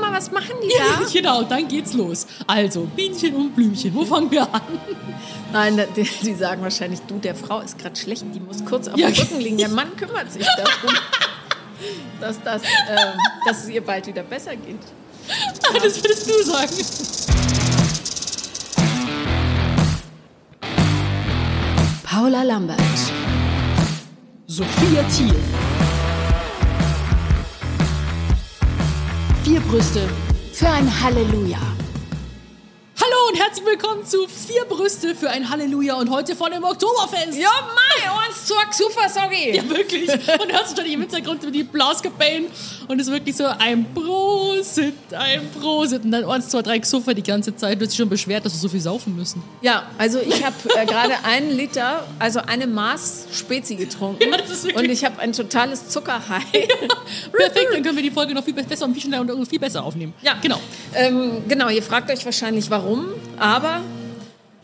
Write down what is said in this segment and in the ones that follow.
Mama, was machen die da? genau, dann geht's los. Also, Bienchen und Blümchen, wo fangen wir an? Nein, die, die sagen wahrscheinlich, du, der Frau ist gerade schlecht, die muss kurz auf Ja. dem Rücken liegen. Der Mann kümmert sich darum, dass, das, ähm, dass es ihr bald wieder besser geht. Das würdest du sagen. Paula Lambert. Sophia Thiel. Brüste für ein Halleluja. Hallo und herzlich willkommen zu Vier Brüste für ein Halleluja und heute von dem Oktoberfest. Ja, mei, uns zurück, super, sorry. Ja, wirklich. Und hörst du schon im Hintergrund die Blaskapellen und es ist wirklich so ein Prosit, ein Prosit. Und dann eins, zwei, drei Xuffer die ganze Zeit. Du hast dich schon beschwert, dass wir so viel saufen müssen. Ja, also ich habe äh, gerade einen Liter, also eine Maß Spezi getrunken. Ja, das ist wirklich- und ich habe ein totales Zuckerhigh. Perfekt, dann können wir die Folge noch viel besser und viel schneller und viel besser aufnehmen. Ja, genau. Ähm, genau, ihr fragt euch wahrscheinlich warum, aber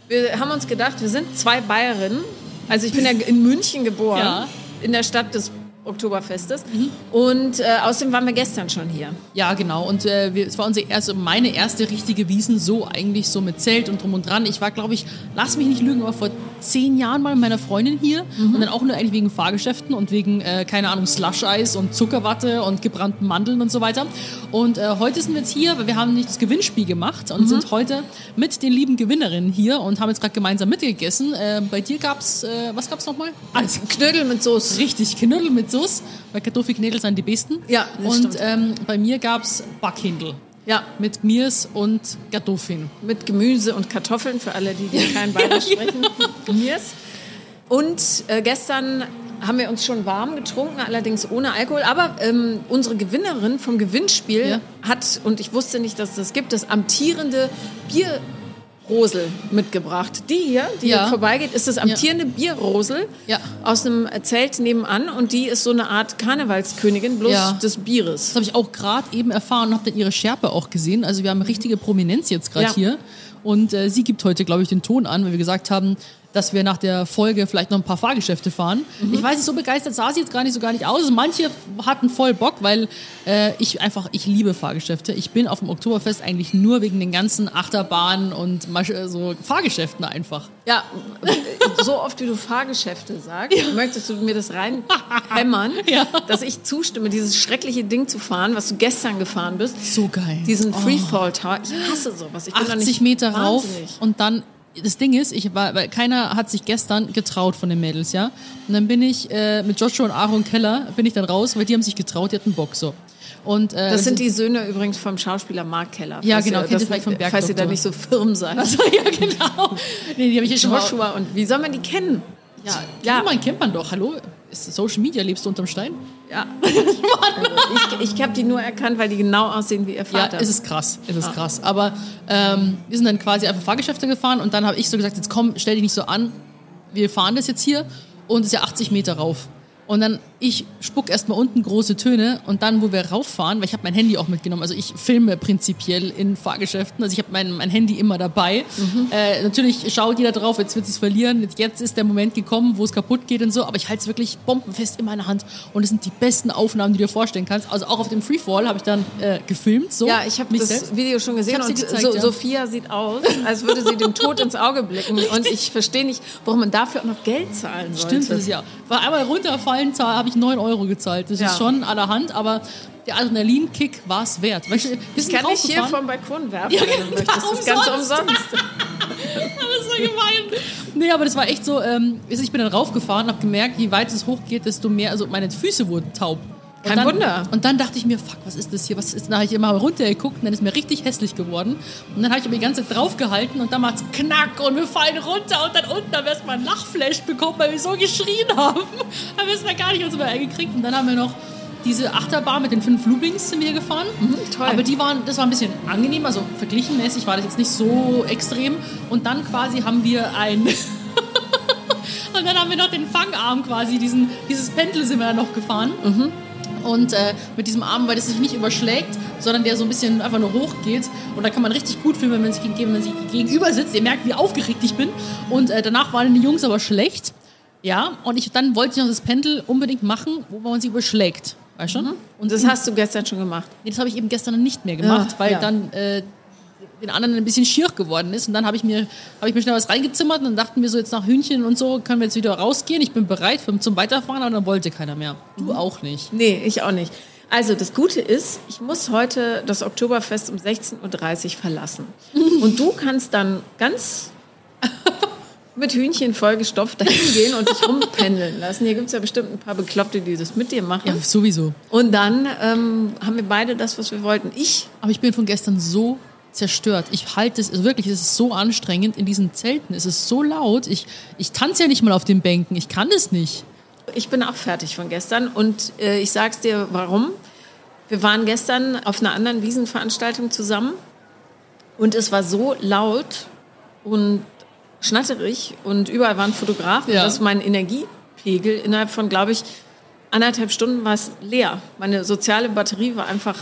wir haben uns gedacht, wir sind zwei Bayerinnen. Also ich bin ja in München geboren, Ja. in der Stadt des Oktoberfestes. Und äh, außerdem waren wir gestern schon hier. Ja, genau. Und äh, wir, es war unsere erste, meine erste richtige Wiesen, so eigentlich so mit Zelt und drum und dran. Ich war, glaube ich, lass mich nicht lügen, aber vor zehn Jahren mal mit meiner Freundin hier und dann auch nur eigentlich wegen Fahrgeschäften und wegen, äh, keine Ahnung, Slush-Eis und Zuckerwatte und gebrannten Mandeln und so weiter. Und äh, heute sind wir jetzt hier, weil wir haben nicht das Gewinnspiel gemacht und sind heute mit den lieben Gewinnerinnen hier und haben jetzt gerade gemeinsam mitgegessen. Äh, bei dir gab's, äh, was gab's nochmal? Alles. Knödel mit Soße. Richtig, Knödel mit Soße, weil Kartoffelknödel sind die besten. Ja, das Und ähm, bei mir gab's Backhindel Ja, mit Mirs und Kartoffeln. mit Gemüse und Kartoffeln für alle, die, die kein Bayerisch sprechen. Mirs. Und äh, gestern haben wir uns schon warm getrunken, allerdings ohne Alkohol. Aber ähm, unsere Gewinnerin vom Gewinnspiel Ja. hat, und ich wusste nicht, dass es das gibt, das amtierende Bierrosel mitgebracht. Die hier, die Ja. hier vorbeigeht, ist das amtierende Bierrosel Ja. aus einem Zelt nebenan. Und die ist so eine Art Karnevalskönigin, bloß Ja. des Bieres. Das habe ich auch gerade eben erfahren und habe dann ihre Schärpe auch gesehen. Also wir haben richtige Prominenz jetzt gerade Ja. hier. Und äh, sie gibt heute, glaube ich, den Ton an, weil wir gesagt haben, dass wir nach der Folge vielleicht noch ein paar Fahrgeschäfte fahren. Mhm. Ich weiß nicht, so begeistert sah sie jetzt gar nicht so gar nicht aus. Manche hatten voll Bock, weil äh, ich einfach, ich liebe Fahrgeschäfte. Ich bin auf dem Oktoberfest eigentlich nur wegen den ganzen Achterbahnen und so Fahrgeschäften einfach. Ja, so oft wie du Fahrgeschäfte sagst, möchtest du mir das reinhämmern, Ja. dass ich zustimme, dieses schreckliche Ding zu fahren, was du gestern gefahren bist. So geil. Diesen Freefall Tower. Ich hasse sowas. Ich bin da 80 nicht Meter rauf wahnsinnig. und dann das Ding ist, ich war, weil keiner hat sich gestern getraut von den Mädels, ja. Und dann bin ich äh, mit Joshua und Aaron Keller bin ich dann raus, weil die haben sich getraut, die hatten Bock so. Und äh, Das sind die Söhne übrigens vom Schauspieler Mark Keller. Ja, genau, ihr kennt ihr vielleicht vom Falls ihr da Bergdoktor. nicht so firm seid. also, ja genau. Nee, die habe ich hier schon mal. Joshua und wie soll man die kennen? Ja, Ja. man kennt man doch. Hallo, Social Media lebst du unterm Stein? Ja. Also ich ich habe die nur erkannt, weil die genau aussehen wie ihr Ja, Vater. es ist krass, es ist krass. Aber ähm, wir sind dann quasi einfach Fahrgeschäfte gefahren und dann habe ich so gesagt, jetzt komm, stell dich nicht so an, wir fahren das jetzt hier und es ist ja 80 Meter rauf. Und dann, ich spuck erstmal unten große Töne und dann, wo wir rauffahren, weil ich habe mein Handy auch mitgenommen, also ich filme prinzipiell in Fahrgeschäften, also ich habe mein, mein Handy immer dabei. Äh, natürlich schaut jeder drauf, jetzt wird es verlieren, jetzt, ist der Moment gekommen, wo es kaputt geht und so, aber ich halte es wirklich bombenfest in meiner Hand und es sind die besten Aufnahmen, die du dir vorstellen kannst. Also auch auf dem Freefall habe ich dann äh, gefilmt, so. Ja, ich habe das selbst. Video schon gesehen und gezeigt, so, ja. Sophia sieht aus, als würde sie dem Tod ins Auge blicken und ich verstehe nicht, warum man dafür auch noch Geld zahlen sollte. Stimmt, das ist ja. War einmal runterfallen, habe ich 9 Euro gezahlt. Das Ja. ist schon allerhand, aber der Adrenalinkick war es wert. Weißt du, Ich kann dich hier vom Balkon werfen, Ja, wenn du genau, möchtest. Das Ganze umsonst. umsonst. Das ist so gemein. Nee, aber das war echt so, ähm, ich bin dann raufgefahren, habe gemerkt, je weiter es hochgeht, desto mehr, also meine Füße wurden taub. Kein dann, Wunder. Und dann dachte ich mir, fuck, was ist das hier? Was ist? Dann habe ich immer runtergeguckt und dann ist mir richtig hässlich geworden. Und dann habe ich aber die ganze Zeit draufgehalten und dann macht's knack und wir fallen runter und dann unten haben wir erstmal einen Lachflash bekommen, weil wir so geschrien haben. Haben wir es mal gar nicht uns gekriegt. Und dann haben wir noch diese Achterbahn mit den fünf Lublings sind wir gefahren. toll. Aber die waren, das war ein bisschen angenehm, also verglichenmäßig war das jetzt nicht so extrem. Und dann quasi haben wir ein Und dann haben wir noch den Fangarm quasi, diesen, dieses Pendel sind wir dann noch gefahren. Und äh, mit diesem Arm, weil das sich nicht überschlägt, sondern der so ein bisschen einfach nur hochgeht. Und da kann man richtig gut filmen, wenn man sich, geg- wenn man sich gegenüber sitzt. Ihr merkt, wie aufgeregt ich bin. Und äh, danach waren die Jungs aber schlecht. Ja, und ich, dann wollte ich noch das Pendel unbedingt machen, wo man sich überschlägt. Weißt du schon? Und das hast du gestern schon gemacht. Nee, das habe ich eben gestern nicht mehr gemacht, Ja, weil ja. dann äh, den anderen ein bisschen schier geworden ist. Und dann habe ich, mir, hab ich mir schnell was reingezimmert und dann dachten wir so, jetzt nach Hühnchen und so können wir jetzt wieder rausgehen. Ich bin bereit zum Weiterfahren, aber dann wollte keiner mehr. Du auch nicht. Nee, ich auch nicht. Also das Gute ist, ich muss heute das Oktoberfest um 16.30 Uhr verlassen. Und du kannst dann ganz mit Hühnchen vollgestopft dahin gehen und dich rumpendeln lassen. Hier gibt es ja bestimmt ein paar Bekloppte, die das mit dir machen. Ja, sowieso. Und dann ähm, haben wir beide das, was wir wollten. Ich, Aber ich bin von gestern so zerstört. Ich halte es, also wirklich, es ist so anstrengend in diesen Zelten. Es ist so laut. Ich, ich tanze ja nicht mal auf den Bänken. Ich kann es nicht. ich bin auch fertig von gestern und äh, ich sag's dir, warum. Wir waren gestern auf einer anderen Wiesenveranstaltung zusammen und es war so laut und schnatterig und überall waren Fotografen, Ja. dass mein Energiepegel innerhalb von, glaube ich, anderthalb Stunden war es leer. Meine soziale Batterie war einfach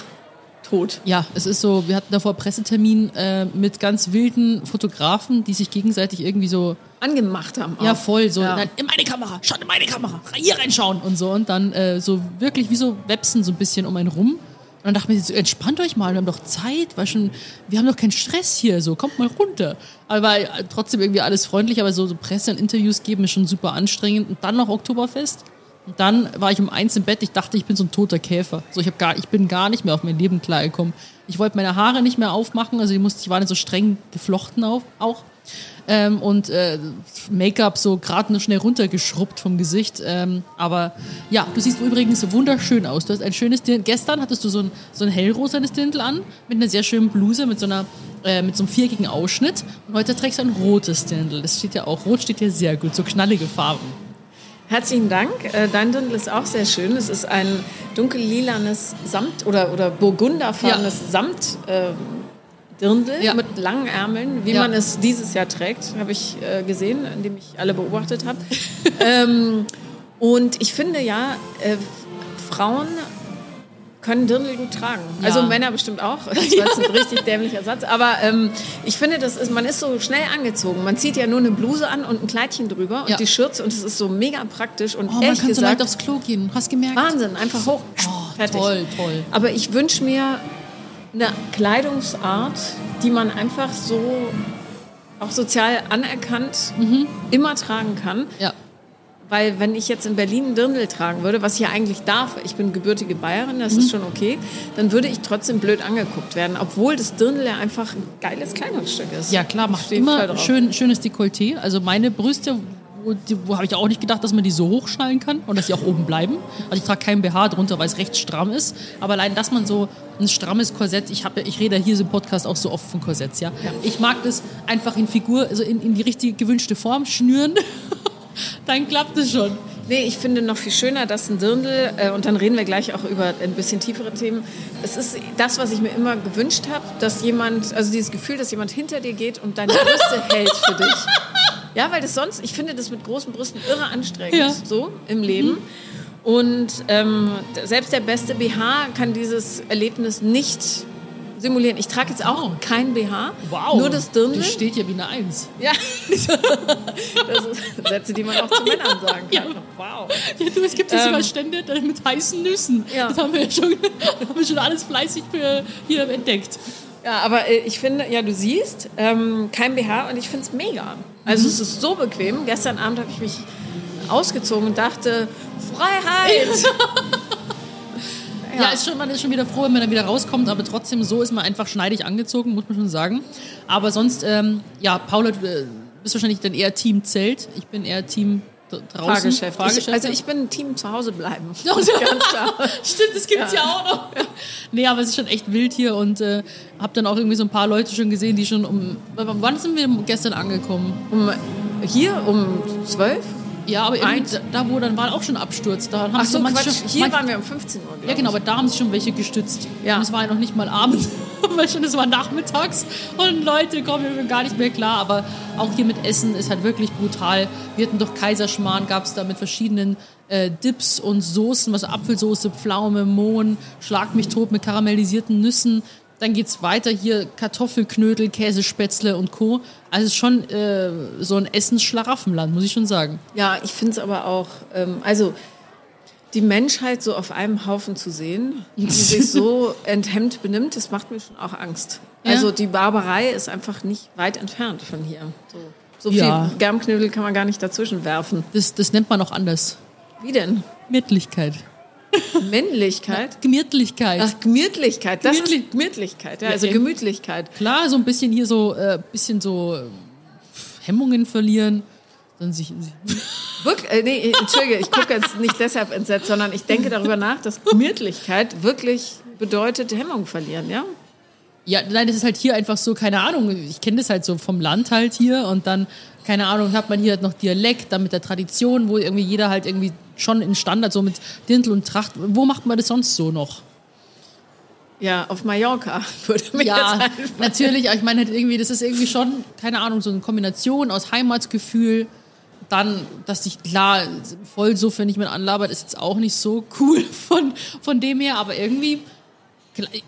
tot. Ja, es ist so, wir hatten davor Pressetermin äh, mit ganz wilden Fotografen, die sich gegenseitig irgendwie so, Angemacht haben. Auch. ja voll, so, Ja. Nein, in meine Kamera, schaut in meine Kamera, hier reinschauen und so. Und dann äh, so wirklich wie so Websen so ein bisschen um einen rum. Und dann dachte ich mir, so, entspannt euch mal, wir haben doch Zeit, weil schon, wir haben doch keinen Stress hier, so, kommt mal runter. Aber äh, trotzdem irgendwie alles freundlich, aber so, so Presse und Interviews geben ist schon super anstrengend. Und dann noch Oktoberfest. Und dann war ich um eins im Bett, ich dachte, ich bin so ein toter Käfer. So, ich, hab gar, ich bin gar nicht mehr auf mein Leben klargekommen. Ich wollte meine Haare nicht mehr aufmachen, also die, musste, die waren so streng geflochten auf, auch. Ähm, und äh, Make-up so gerade nur schnell runtergeschrubbt vom Gesicht. Ähm, aber ja, du siehst übrigens wunderschön aus. Du hast ein schönes Dirndl. Gestern hattest du so ein, so ein hellrosanes Dirndl an, mit einer sehr schönen Bluse, mit so einer äh, mit so einem viereckigen Ausschnitt. Und heute trägst du ein rotes Dirndl. Das steht ja auch, rot steht ja sehr gut, so knallige Farben. Herzlichen Dank. Äh, Dein Dirndl ist auch sehr schön. Es ist ein dunkellilanes Samt- oder, oder burgunderfarbenes Samt. Äh, Dirndl Ja. mit langen Ärmeln, wie Ja. man es dieses Jahr trägt, habe ich äh, gesehen, indem ich alle beobachtet habe. ähm, und ich finde ja, äh, Frauen können Dirndl gut tragen. Ja. Also Männer bestimmt auch. Das war jetzt ein richtig dämlicher Satz. Aber ähm, ich finde, das ist, man ist so schnell angezogen. Man zieht ja nur eine Bluse an und ein Kleidchen drüber und Ja. die Schürze und es ist so mega praktisch. Und Oh, man ehrlich kann so gesagt, leicht aufs Klo gehen. Hast gemerkt? Wahnsinn, einfach hoch. Oh, fertig. toll, toll. Aber ich wünsche mir eine Kleidungsart, die man einfach so auch sozial anerkannt Mhm. immer tragen kann. Ja. Weil wenn ich jetzt in Berlin ein Dirndl tragen würde, was ich ja eigentlich darf, ich bin gebürtige Bayerin, das Mhm. ist schon okay, dann würde ich trotzdem blöd angeguckt werden, obwohl das Dirndl ja einfach ein geiles Kleidungsstück ist. Ja, klar, macht immer schön, schönes Dekolleté. Also meine Brüste, wo, wo habe ich auch nicht gedacht, dass man die so hochschnallen kann und dass sie auch oben bleiben. Also ich trage kein BH drunter, weil es recht stramm ist. Aber allein, dass man so ein strammes Korsett, ich, habe, ich rede hier so im Podcast auch so oft von Korsetts, ja. Ich mag das einfach in Figur, also in, in die richtige gewünschte Form schnüren. Dann klappt es schon. Nee, ich finde noch viel schöner, dass ein Dirndl, äh, und dann reden wir gleich auch über ein bisschen tiefere Themen. Es ist das, was ich mir immer gewünscht habe, dass jemand, also dieses Gefühl, dass jemand hinter dir geht und deine Brüste hält für dich. Ja, weil das sonst, ich finde das mit großen Brüsten irre anstrengend, Ja. so im Leben. Und ähm, selbst der beste BH kann dieses Erlebnis nicht simulieren. Ich trage jetzt auch kein BH, nur das Dirndl. Das steht ja wie eine Eins. Ja, das sind Sätze, die man auch zu Männern sagen kann. Ja. Wow. Ja, du, es gibt ja Ähm. sogar Stände da mit heißen Nüssen. Ja. Das haben wir ja schon, haben wir schon alles fleißig für hier entdeckt. Ja, aber äh, ich finde, ja, du siehst, ähm, kein BH und ich finde es mega. Also es ist so bequem. Gestern Abend habe ich mich ausgezogen und dachte, Freiheit! Ja, ist schon, man ist schon wieder froh, wenn man dann wieder rauskommt, aber trotzdem so ist man einfach schneidig angezogen, muss man schon sagen. Aber sonst, ähm, ja, Paula, du äh, bist wahrscheinlich dann eher Team Zelt. Ich bin eher Team draußen. Fahrgeschäft. Ich, Fahrgeschäfte. also ich bin Team zu Hause bleiben. Ja, Ganz klar. Stimmt, das gibt's ja, auch noch. Nee, aber es ist schon echt wild hier und äh, habe dann auch irgendwie so ein paar Leute schon gesehen, die schon um. Wann sind wir gestern angekommen? Um, hier um zwölf? Ja, aber irgendwie da, wo dann war auch schon Absturz. Da haben Ach so, manche Quatsch. Hier manche- waren wir um 15 Uhr. Ja, genau, aber da haben sich schon welche gestützt. Ja. Und es war ja noch nicht mal Abend, weil schon es war nachmittags und Leute kommen gar nicht mehr klar. Aber auch hier mit Essen ist halt wirklich brutal. Wir hatten doch Kaiserschmarrn, gab es da mit verschiedenen äh, Dips und Soßen, was Apfelsoße, Pflaume, Mohn, Schlag mich tot mit karamellisierten Nüssen. Dann geht's weiter hier Kartoffelknödel, Käsespätzle und Co. Also es ist schon äh, so ein Essensschlaraffenland, muss ich schon sagen. Ja, ich finde es aber auch, ähm, also die Menschheit so auf einem Haufen zu sehen, die sich so enthemmt benimmt, das macht mir schon auch Angst. Ja? Also die Barbarei ist einfach nicht weit entfernt von hier. So, so viel Ja. Germknödel kann man gar nicht dazwischen werfen. Das, das nennt man auch anders. Wie denn? Gemütlichkeit. Männlichkeit? Gemütlichkeit. Ach, Gemütlichkeit. Das Gemütlich- ist Gemütlichkeit, ja, also Ja, Gemütlichkeit. Klar, so ein bisschen hier so, äh, bisschen so äh, Hemmungen verlieren. Dann sich, Wirk äh, nee, Entschuldige, ich gucke jetzt nicht deshalb entsetzt, sondern ich denke darüber nach, dass Gemütlichkeit wirklich bedeutet Hemmung verlieren, ja? Ja, nein, das ist halt hier einfach so, keine Ahnung, ich kenne das halt so vom Land halt hier und dann, keine Ahnung, hat man hier halt noch Dialekt, dann mit der Tradition, wo irgendwie jeder halt irgendwie schon in Standard, so mit Dirndl und Tracht, wo macht man das sonst so noch? Ja, auf Mallorca würde mir Ja, natürlich, aber ich meine halt irgendwie, das ist irgendwie schon, keine Ahnung, so eine Kombination aus Heimatsgefühl, dann, dass ich, klar, voll so, wenn ich mit anlabert, ist jetzt auch nicht so cool von, von dem her, aber irgendwie,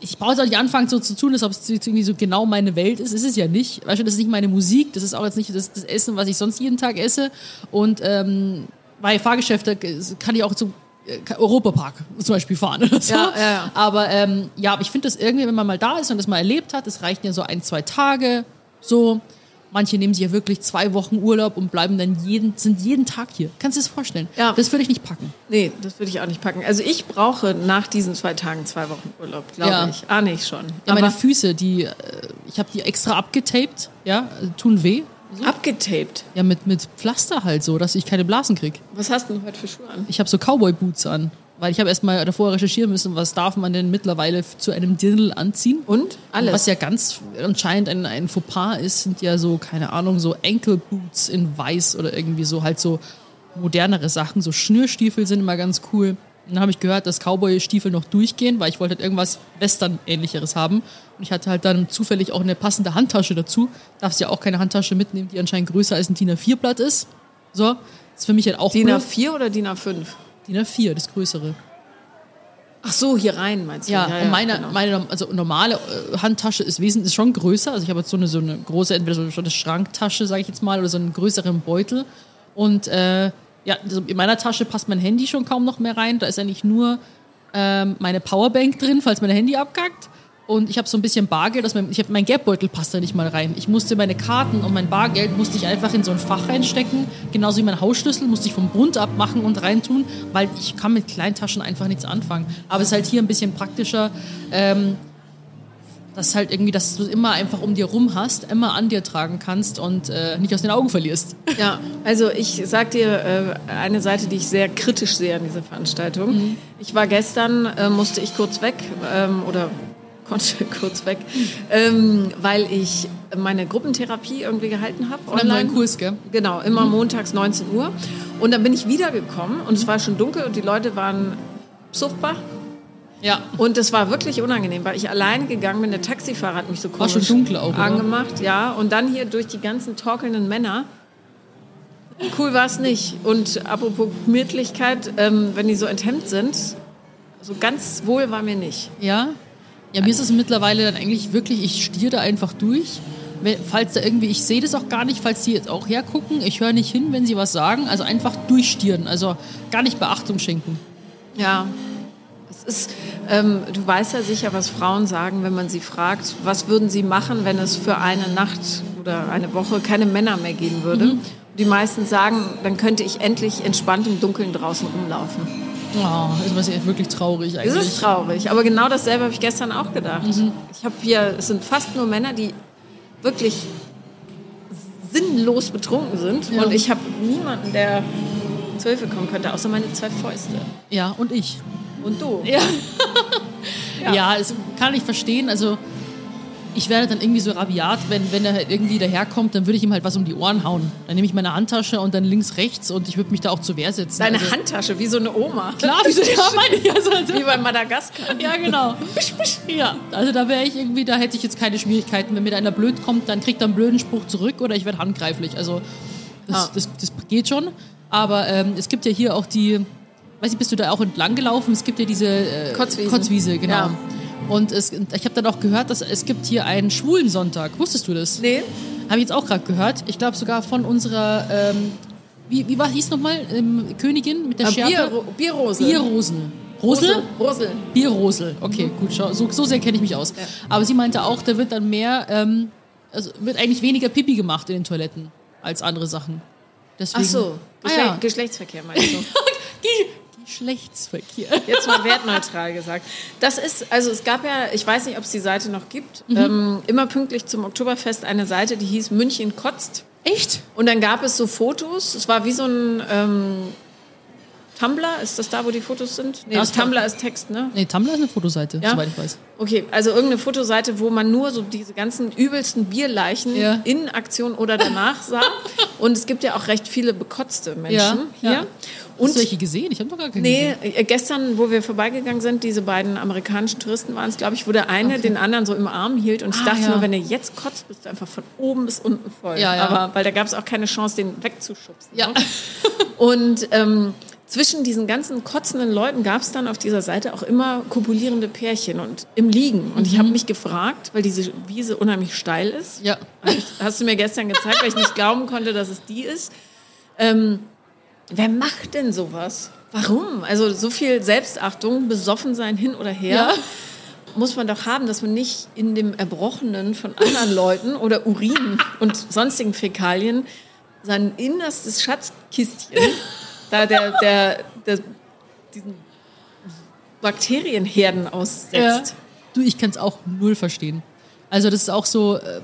ich brauche jetzt auch nicht anfangen so zu tun, als ob es irgendwie so genau meine Welt ist. Ist es ja nicht. Weißt du, das ist nicht meine Musik, das ist auch jetzt nicht das, das Essen, was ich sonst jeden Tag esse. Und ähm, bei Fahrgeschäfte kann ich auch zum äh, Europapark zum Beispiel fahren oder so. Ja, ja, ja. Aber ähm, ja, aber ich finde das irgendwie, wenn man mal da ist und das mal erlebt hat, das reicht ja so ein, zwei Tage, so. Manche nehmen sich ja wirklich zwei Wochen Urlaub und bleiben dann jeden, sind jeden Tag hier. Kannst du dir das vorstellen? Ja. Das würde ich nicht packen. Nee, das würde ich auch nicht packen. Also ich brauche nach diesen zwei Tagen zwei Wochen Urlaub, glaube Ja. ich. Ah, nicht schon. Ja, meine Aber Füße, die, äh, ich habe die extra abgetaped, ja, tun weh. Abgetaped. Ja, mit, mit Pflaster halt so, dass ich keine Blasen krieg. Was hast du denn heute für Schuhe an? Ich habe so Cowboy-Boots an. Weil ich habe erst mal davor recherchieren müssen, was darf man denn mittlerweile zu einem Dirndl anziehen. Und? Alles. Was ja ganz anscheinend ein, ein Fauxpas ist, sind ja so, keine Ahnung, so Ankle-Boots in weiß oder irgendwie so halt so modernere Sachen. So Schnürstiefel sind immer ganz cool. Und dann habe ich gehört, dass Cowboy-Stiefel noch durchgehen, weil ich wollte halt irgendwas Western-ähnlicheres haben. Und ich hatte halt dann zufällig auch eine passende Handtasche dazu. Darfst ja auch keine Handtasche mitnehmen, die anscheinend größer als ein DIN A4-Blatt ist. So, das ist für mich halt auch DIN blöd. A4 oder DIN A5? DIN A4, das größere. Ach so, hier rein meinst du? Ja, und meine, genau. meine also normale äh, Handtasche ist wesentlich ist schon größer. Also ich habe jetzt so eine, so eine große, entweder so eine Schranktasche, sage ich jetzt mal, oder so einen größeren Beutel. Und äh, ja, also in meiner Tasche passt mein Handy schon kaum noch mehr rein. Da ist eigentlich nur ähm, meine Powerbank drin, falls mein Handy abkackt. Und ich habe so ein bisschen Bargeld, dass mein, ich hab, mein Geldbeutel passt da nicht mal rein. Ich musste meine Karten und mein Bargeld musste ich einfach in so ein Fach reinstecken. Genauso wie mein Hausschlüssel musste ich vom Bund abmachen und reintun, weil ich kann mit Kleintaschen einfach nichts anfangen. Aber es ist halt hier ein bisschen praktischer, ähm, dass halt irgendwie, dass du immer einfach um dir rum hast, immer an dir tragen kannst und äh, nicht aus den Augen verlierst. Ja, also ich sag dir äh, eine Seite, die ich sehr kritisch sehe an dieser Veranstaltung. Mhm. Ich war gestern, äh, musste ich kurz weg ähm, oder konnte kurz weg, ähm, weil ich meine Gruppentherapie irgendwie gehalten habe. Oder einen neuen Kurs, gell? Genau, immer montags 19 Uhr. Und dann bin ich wiedergekommen und es war schon dunkel und die Leute waren psuffbar. Ja. Und es war wirklich unangenehm, weil ich alleine gegangen bin. Der Taxifahrer hat mich so War komisch schon dunkel auch, oder? angemacht. Ja, und dann hier durch die ganzen torkelnden Männer. Cool war es nicht. Und apropos Gemütlichkeit, ähm, wenn die so enthemmt sind, so ganz wohl war mir nicht. Ja. Ja, mir ist es mittlerweile dann eigentlich wirklich, ich stiere da einfach durch. Falls da irgendwie, ich sehe das auch gar nicht, falls die jetzt auch hergucken, ich höre nicht hin, wenn sie was sagen. Also einfach durchstieren, also gar nicht Beachtung schenken. Ja, es ist, ähm, du weißt ja sicher, was Frauen sagen, wenn man sie fragt, was würden sie machen, wenn es für eine Nacht oder eine Woche keine Männer mehr geben würde. Und die meisten sagen, dann könnte ich endlich entspannt im Dunkeln draußen rumlaufen. Oh, das ist wirklich traurig Es eigentlich. ist traurig, aber genau dasselbe habe ich gestern auch gedacht. Ich habe hier, es sind fast nur Männer, die wirklich sinnlos betrunken sind. Ja. Und ich habe niemanden, der zu Hilfe kommen könnte, außer meine zwei Fäuste. Ja, und ich. Und du. Ja. ja, das kann ich verstehen. Also ich werde dann irgendwie so rabiat, wenn, wenn er halt irgendwie daherkommt, dann würde ich ihm halt was um die Ohren hauen. Dann nehme ich meine Handtasche und dann links, rechts und ich würde mich da auch zur Wehr setzen. Deine also, Handtasche, wie so eine Oma. Klar, wieso ja, meine ich. Also, also, Wie bei Madagaskar. ja, genau. Ja, also da wäre ich irgendwie, da hätte ich jetzt keine Schwierigkeiten. Wenn mir da einer blöd kommt, dann kriegt er einen blöden Spruch zurück oder ich werde handgreiflich. Also das, Ah. das, das geht schon. Aber ähm, es gibt ja hier auch die, weiß ich, bist du da auch entlang gelaufen? Es gibt ja diese äh, Kotzwiesen. Kotzwiese, genau. Ja. Und es, ich habe dann auch gehört, dass es gibt hier einen Schwulensonntag. Wusstest du das? Nee. Habe ich jetzt auch gerade gehört. Ich glaube sogar von unserer ähm, wie, wie war hieß nochmal? Ähm, Königin mit der Ah, Schärpe? Bier, Bierrose. Bierrosel. Rosel? Rosel. Bierrosel. Okay, gut, schau, so, so sehr kenne ich mich aus. Ja. Aber sie meinte auch, da wird dann mehr, ähm, also wird eigentlich weniger Pipi gemacht in den Toiletten als andere Sachen. Deswegen, Ach so, Ah, Geschle ja. Geschlechtsverkehr meinst du? Ge Geschlechtsverkehr. Jetzt mal wertneutral gesagt. Das ist, also es gab ja, ich weiß nicht, ob es die Seite noch gibt, Mhm. ähm, immer pünktlich zum Oktoberfest eine Seite, die hieß München kotzt. Echt? Und dann gab es so Fotos. Es war wie so ein ähm, Tumblr. Ist das da, wo die Fotos sind? Nee, klar. Tumblr ist Text, ne? Nee, Tumblr ist eine Fotoseite, Ja? soweit ich weiß. Okay, also irgendeine Fotoseite, wo man nur so diese ganzen übelsten Bierleichen Ja. in Aktion oder danach sah. Und es gibt ja auch recht viele bekotzte Menschen Ja, hier. Und Hast du welche gesehen? Ich habe noch gar keine Nee, gesehen. äh, gestern, wo wir vorbeigegangen sind, diese beiden amerikanischen Touristen waren es, glaube ich, wo der eine den anderen so im Arm hielt. Und ich Ah, dachte ja. nur, wenn er jetzt kotzt, bist du einfach von oben bis unten voll. Ja, ja. Aber weil da gab es auch keine Chance, den wegzuschubsen. Ja. ne? Und ähm, zwischen diesen ganzen kotzenden Leuten gab es dann auf dieser Seite auch immer kopulierende Pärchen und im Liegen. Und Mhm. ich habe mich gefragt, weil diese Wiese unheimlich steil ist. Ja. Hast du mir gestern gezeigt, weil ich nicht glauben konnte, dass es die ist. Ähm, wer macht denn sowas? Warum? Also so viel Selbstachtung, besoffen sein hin oder her, Ja. muss man doch haben, dass man nicht in dem Erbrochenen von anderen Leuten oder Urin und sonstigen Fäkalien sein innerstes Schatzkistchen, da der, der, der diesen Bakterienherden Ja. aussetzt. Du, ich kann es auch null verstehen. Also das ist auch so, äh,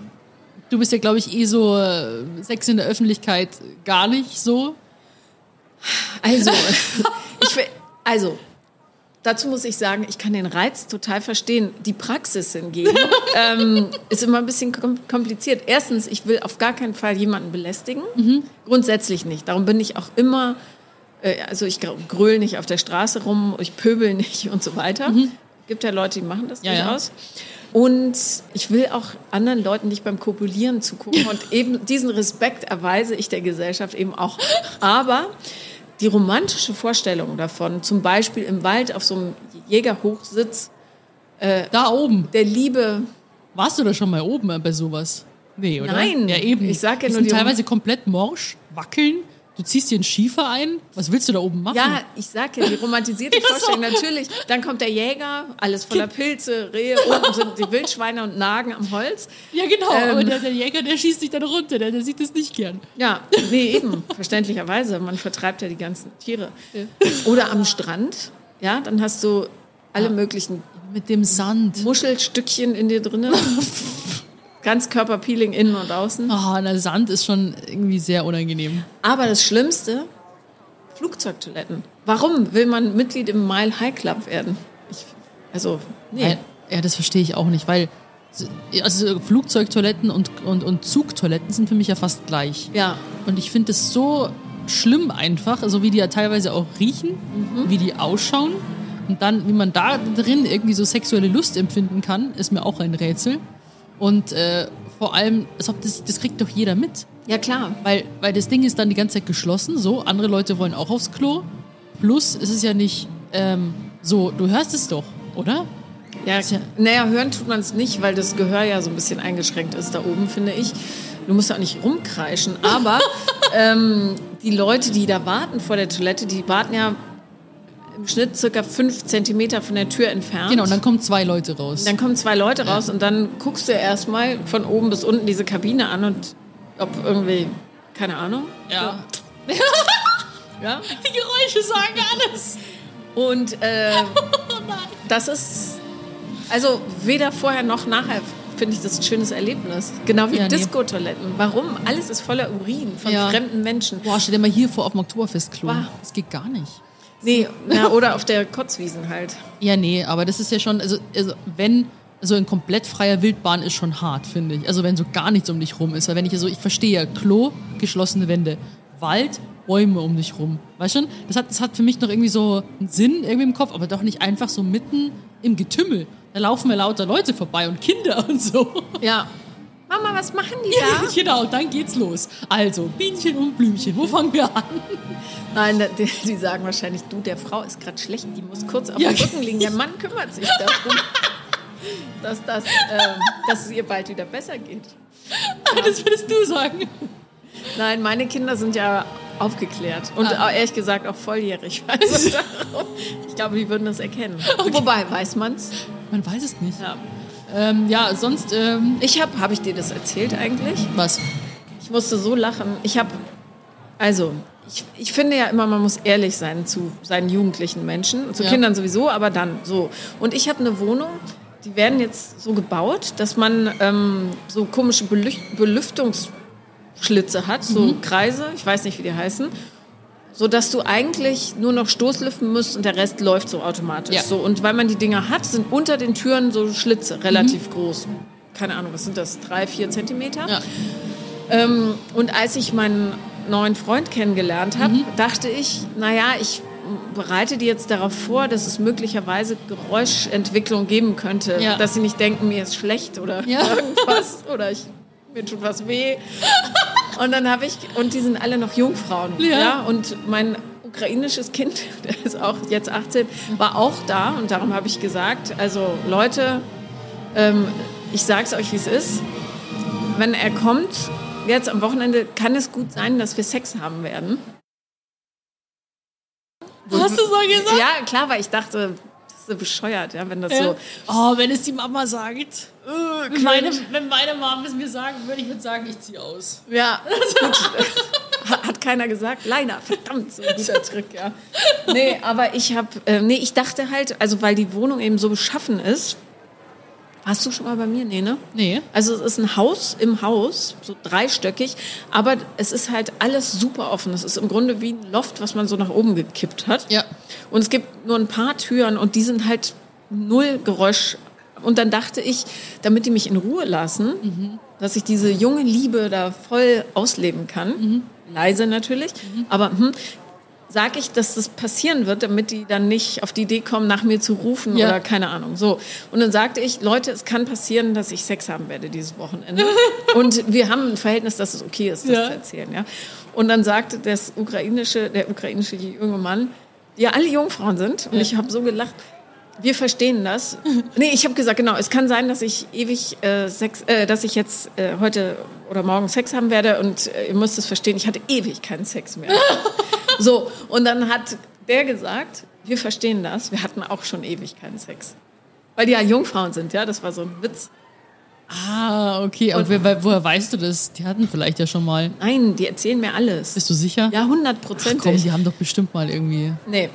du bist ja, glaube ich, eh so äh, Sex in der Öffentlichkeit gar nicht so. Also, ich, will- also, dazu muss ich sagen, ich kann den Reiz total verstehen. Die Praxis hingegen ähm, ist immer ein bisschen kom kompliziert. Erstens, ich will auf gar keinen Fall jemanden belästigen. Grundsätzlich nicht. Darum bin ich auch immer, äh, also ich gr- gröl nicht auf der Straße rum, ich pöbel nicht und so weiter. Gibt ja Leute, die machen das Ja, ja. durchaus. Und ich will auch anderen Leuten nicht beim Kopulieren zugucken. Und eben diesen Respekt erweise ich der Gesellschaft eben auch. Aber die romantische Vorstellung davon, zum Beispiel im Wald auf so einem Jägerhochsitz, Da oben. der Liebe, Warst du da schon mal oben äh, bei sowas? Nee, oder? Nein. Ja, eben. Ich sag ja Die nur, sind die- teilweise komplett morsch, wackeln. Du ziehst dir einen Schiefer ein. Was willst du da oben machen? ja, ich sag ja, die romantisierte Ja. Vorstellung, natürlich. Dann kommt der Jäger, alles voller Pilze, Rehe, oben sind die Wildschweine und Nagen am Holz. Ja, genau. Ähm. aber der, der Jäger, der schießt dich dann runter. Der, der sieht das nicht gern. Ja, nee, eben, verständlicherweise. Man vertreibt ja die ganzen Tiere. Oder am Strand, ja, dann hast du alle möglichen Mit dem Sand. Muschelstückchen in dir drin. Ganzkörperpeeling innen und außen. Ah, der Sand ist schon irgendwie sehr unangenehm. Aber das Schlimmste, Flugzeugtoiletten. Warum will man Mitglied im Mile High Club werden? Ich, also, nee. Ja, das verstehe ich auch nicht, weil also Flugzeugtoiletten und, und, und Zugtoiletten sind für mich ja fast gleich. Ja, Und ich finde es so schlimm einfach, so wie die ja teilweise auch riechen, wie die ausschauen. Und dann, wie man da drin irgendwie so sexuelle Lust empfinden kann, ist mir auch ein Rätsel. Und äh, vor allem, das, das kriegt doch jeder mit. ja klar. Weil, weil das Ding ist dann die ganze Zeit geschlossen, so, andere Leute wollen auch aufs Klo. Plus, es ist ja nicht ähm, so, du hörst es doch, oder? Ja, ja- naja, hören tut man es nicht, weil das Gehör ja so ein bisschen eingeschränkt ist da oben, finde ich. Du musst ja auch nicht rumkreischen, aber ähm, die Leute, die da warten vor der Toilette, die warten ja im Schnitt circa fünf Zentimeter von der Tür entfernt. Genau, und dann kommen zwei Leute raus. Dann kommen zwei Leute raus und dann guckst du erstmal von oben bis unten diese Kabine an und ob irgendwie, keine Ahnung. ja. Ja. Die Geräusche sagen alles. Und äh, Oh das ist, also weder vorher noch nachher finde ich das ein schönes Erlebnis. Genau wie Ja, nee. Diskotoiletten. Warum? Alles ist voller Urin von Ja. fremden Menschen. Boah, stell dir mal hier vor auf dem Oktoberfestklo. Wow. Das geht gar nicht. Nee, na, oder auf der Kotzwiesen halt. Ja, nee, aber das ist ja schon, also, also wenn, so ein komplett freier Wildbahn ist schon hart, finde ich. Also wenn so gar nichts um dich rum ist. Weil wenn ich so, ich verstehe ja, Klo, geschlossene Wände, Wald, Bäume um dich rum. Weißt schon? Das hat, das hat für mich noch irgendwie so einen Sinn irgendwie im Kopf, aber doch nicht einfach so mitten im Getümmel. Da laufen mir lauter Leute vorbei und Kinder und so. Ja. Mama, was machen die Ja, da? genau, dann geht's los. Also, Bienchen und Blümchen, wo fangen wir an? Nein, die, die sagen wahrscheinlich, du, der Frau ist gerade schlecht, die muss kurz auf Ja. dem Rücken liegen. Der Mann kümmert sich darum, dass, das, ähm, dass es ihr bald wieder besser geht. Das würdest du sagen. Nein, meine Kinder sind ja aufgeklärt. Und Ah. ehrlich gesagt auch volljährig. Also ich glaube, die würden das erkennen. Wobei, weiß man's? Man weiß es nicht. Ja. Ähm, ja, sonst, ähm, Ich habe, habe ich dir das erzählt eigentlich? was? Ich musste so lachen. Ich habe, also, ich, ich finde ja immer, man muss ehrlich sein zu seinen jugendlichen Menschen, zu Ja. Kindern sowieso, aber dann so. Und ich habe eine Wohnung, die werden jetzt so gebaut, dass man ähm, so komische Belücht Belüftungsschlitze hat, so Mhm. Kreise, ich weiß nicht, wie die heißen. So dass du eigentlich nur noch Stoßlüften musst und der Rest läuft so automatisch. Ja. So. Und weil man die Dinger hat, sind unter den Türen so Schlitze, relativ Mhm. groß. Keine Ahnung, was sind das? Drei, vier Zentimeter? Ja. Ähm, und als ich meinen neuen Freund kennengelernt habe, Mhm. dachte ich, naja, ich bereite die jetzt darauf vor, dass es möglicherweise Geräuschentwicklung geben könnte. Ja. Dass sie nicht denken, mir ist schlecht oder irgendwas oder ich, mir tut was weh. Und dann habe ich, und die sind alle noch Jungfrauen. Ja. Ja. Und mein ukrainisches Kind, der ist auch jetzt 18, war auch da und darum habe ich gesagt, also Leute, ähm, ich sage es euch, wie es ist wenn er kommt, jetzt am Wochenende, kann es gut sein, dass wir Sex haben werden. Hast du so gesagt? Ja, klar, weil ich dachte, ist so bescheuert, ja, wenn das so. Oh, wenn es die Mama sagt. Wenn meine, wenn meine Mom es mir sagen würde, ich würde sagen, ich ziehe aus. Ja, gut. Hat- Hat keiner gesagt. Leider, verdammt, so ein guter Trick, ja. Nee, aber ich habe, äh, nee, ich dachte halt, also weil die Wohnung eben so beschaffen ist. Warst du schon mal bei mir? Nee, ne? Nee. Also es ist ein Haus im Haus, so dreistöckig, aber es ist halt alles super offen. Es ist im Grunde wie ein Loft, was man so nach oben gekippt hat. Ja. Und es gibt nur ein paar Türen und die sind halt null Geräusch. Und dann dachte ich, damit die mich in Ruhe lassen, dass ich diese junge Liebe da voll ausleben kann, leise natürlich, aber hm, sag ich, dass das passieren wird, damit die dann nicht auf die Idee kommen, nach mir zu rufen Ja. oder keine Ahnung. So. Und dann sagte ich, Leute, es kann passieren, dass ich Sex haben werde dieses Wochenende. und wir haben ein Verhältnis, dass es okay ist, das Ja. zu erzählen. Ja? Und dann sagte das ukrainische, der ukrainische junge Mann, ja alle Jungfrauen sind, und ich habe so gelacht, wir verstehen das. Nee, ich habe gesagt, genau, es kann sein, dass ich ewig äh, Sex, äh, dass ich jetzt äh, heute oder morgen Sex haben werde und äh, ihr müsst es verstehen, ich hatte ewig keinen Sex mehr. so, und dann hat der gesagt, wir verstehen das, wir hatten auch schon ewig keinen Sex. Weil die ja Jungfrauen sind, ja, das war so ein Witz. Ah, okay. Aber wer, woher weißt du das? Die hatten vielleicht ja schon mal. Nein, die erzählen mir alles. Bist du sicher? Ja, Ach komm, hundertprozentig. die haben doch bestimmt mal irgendwie. Nee.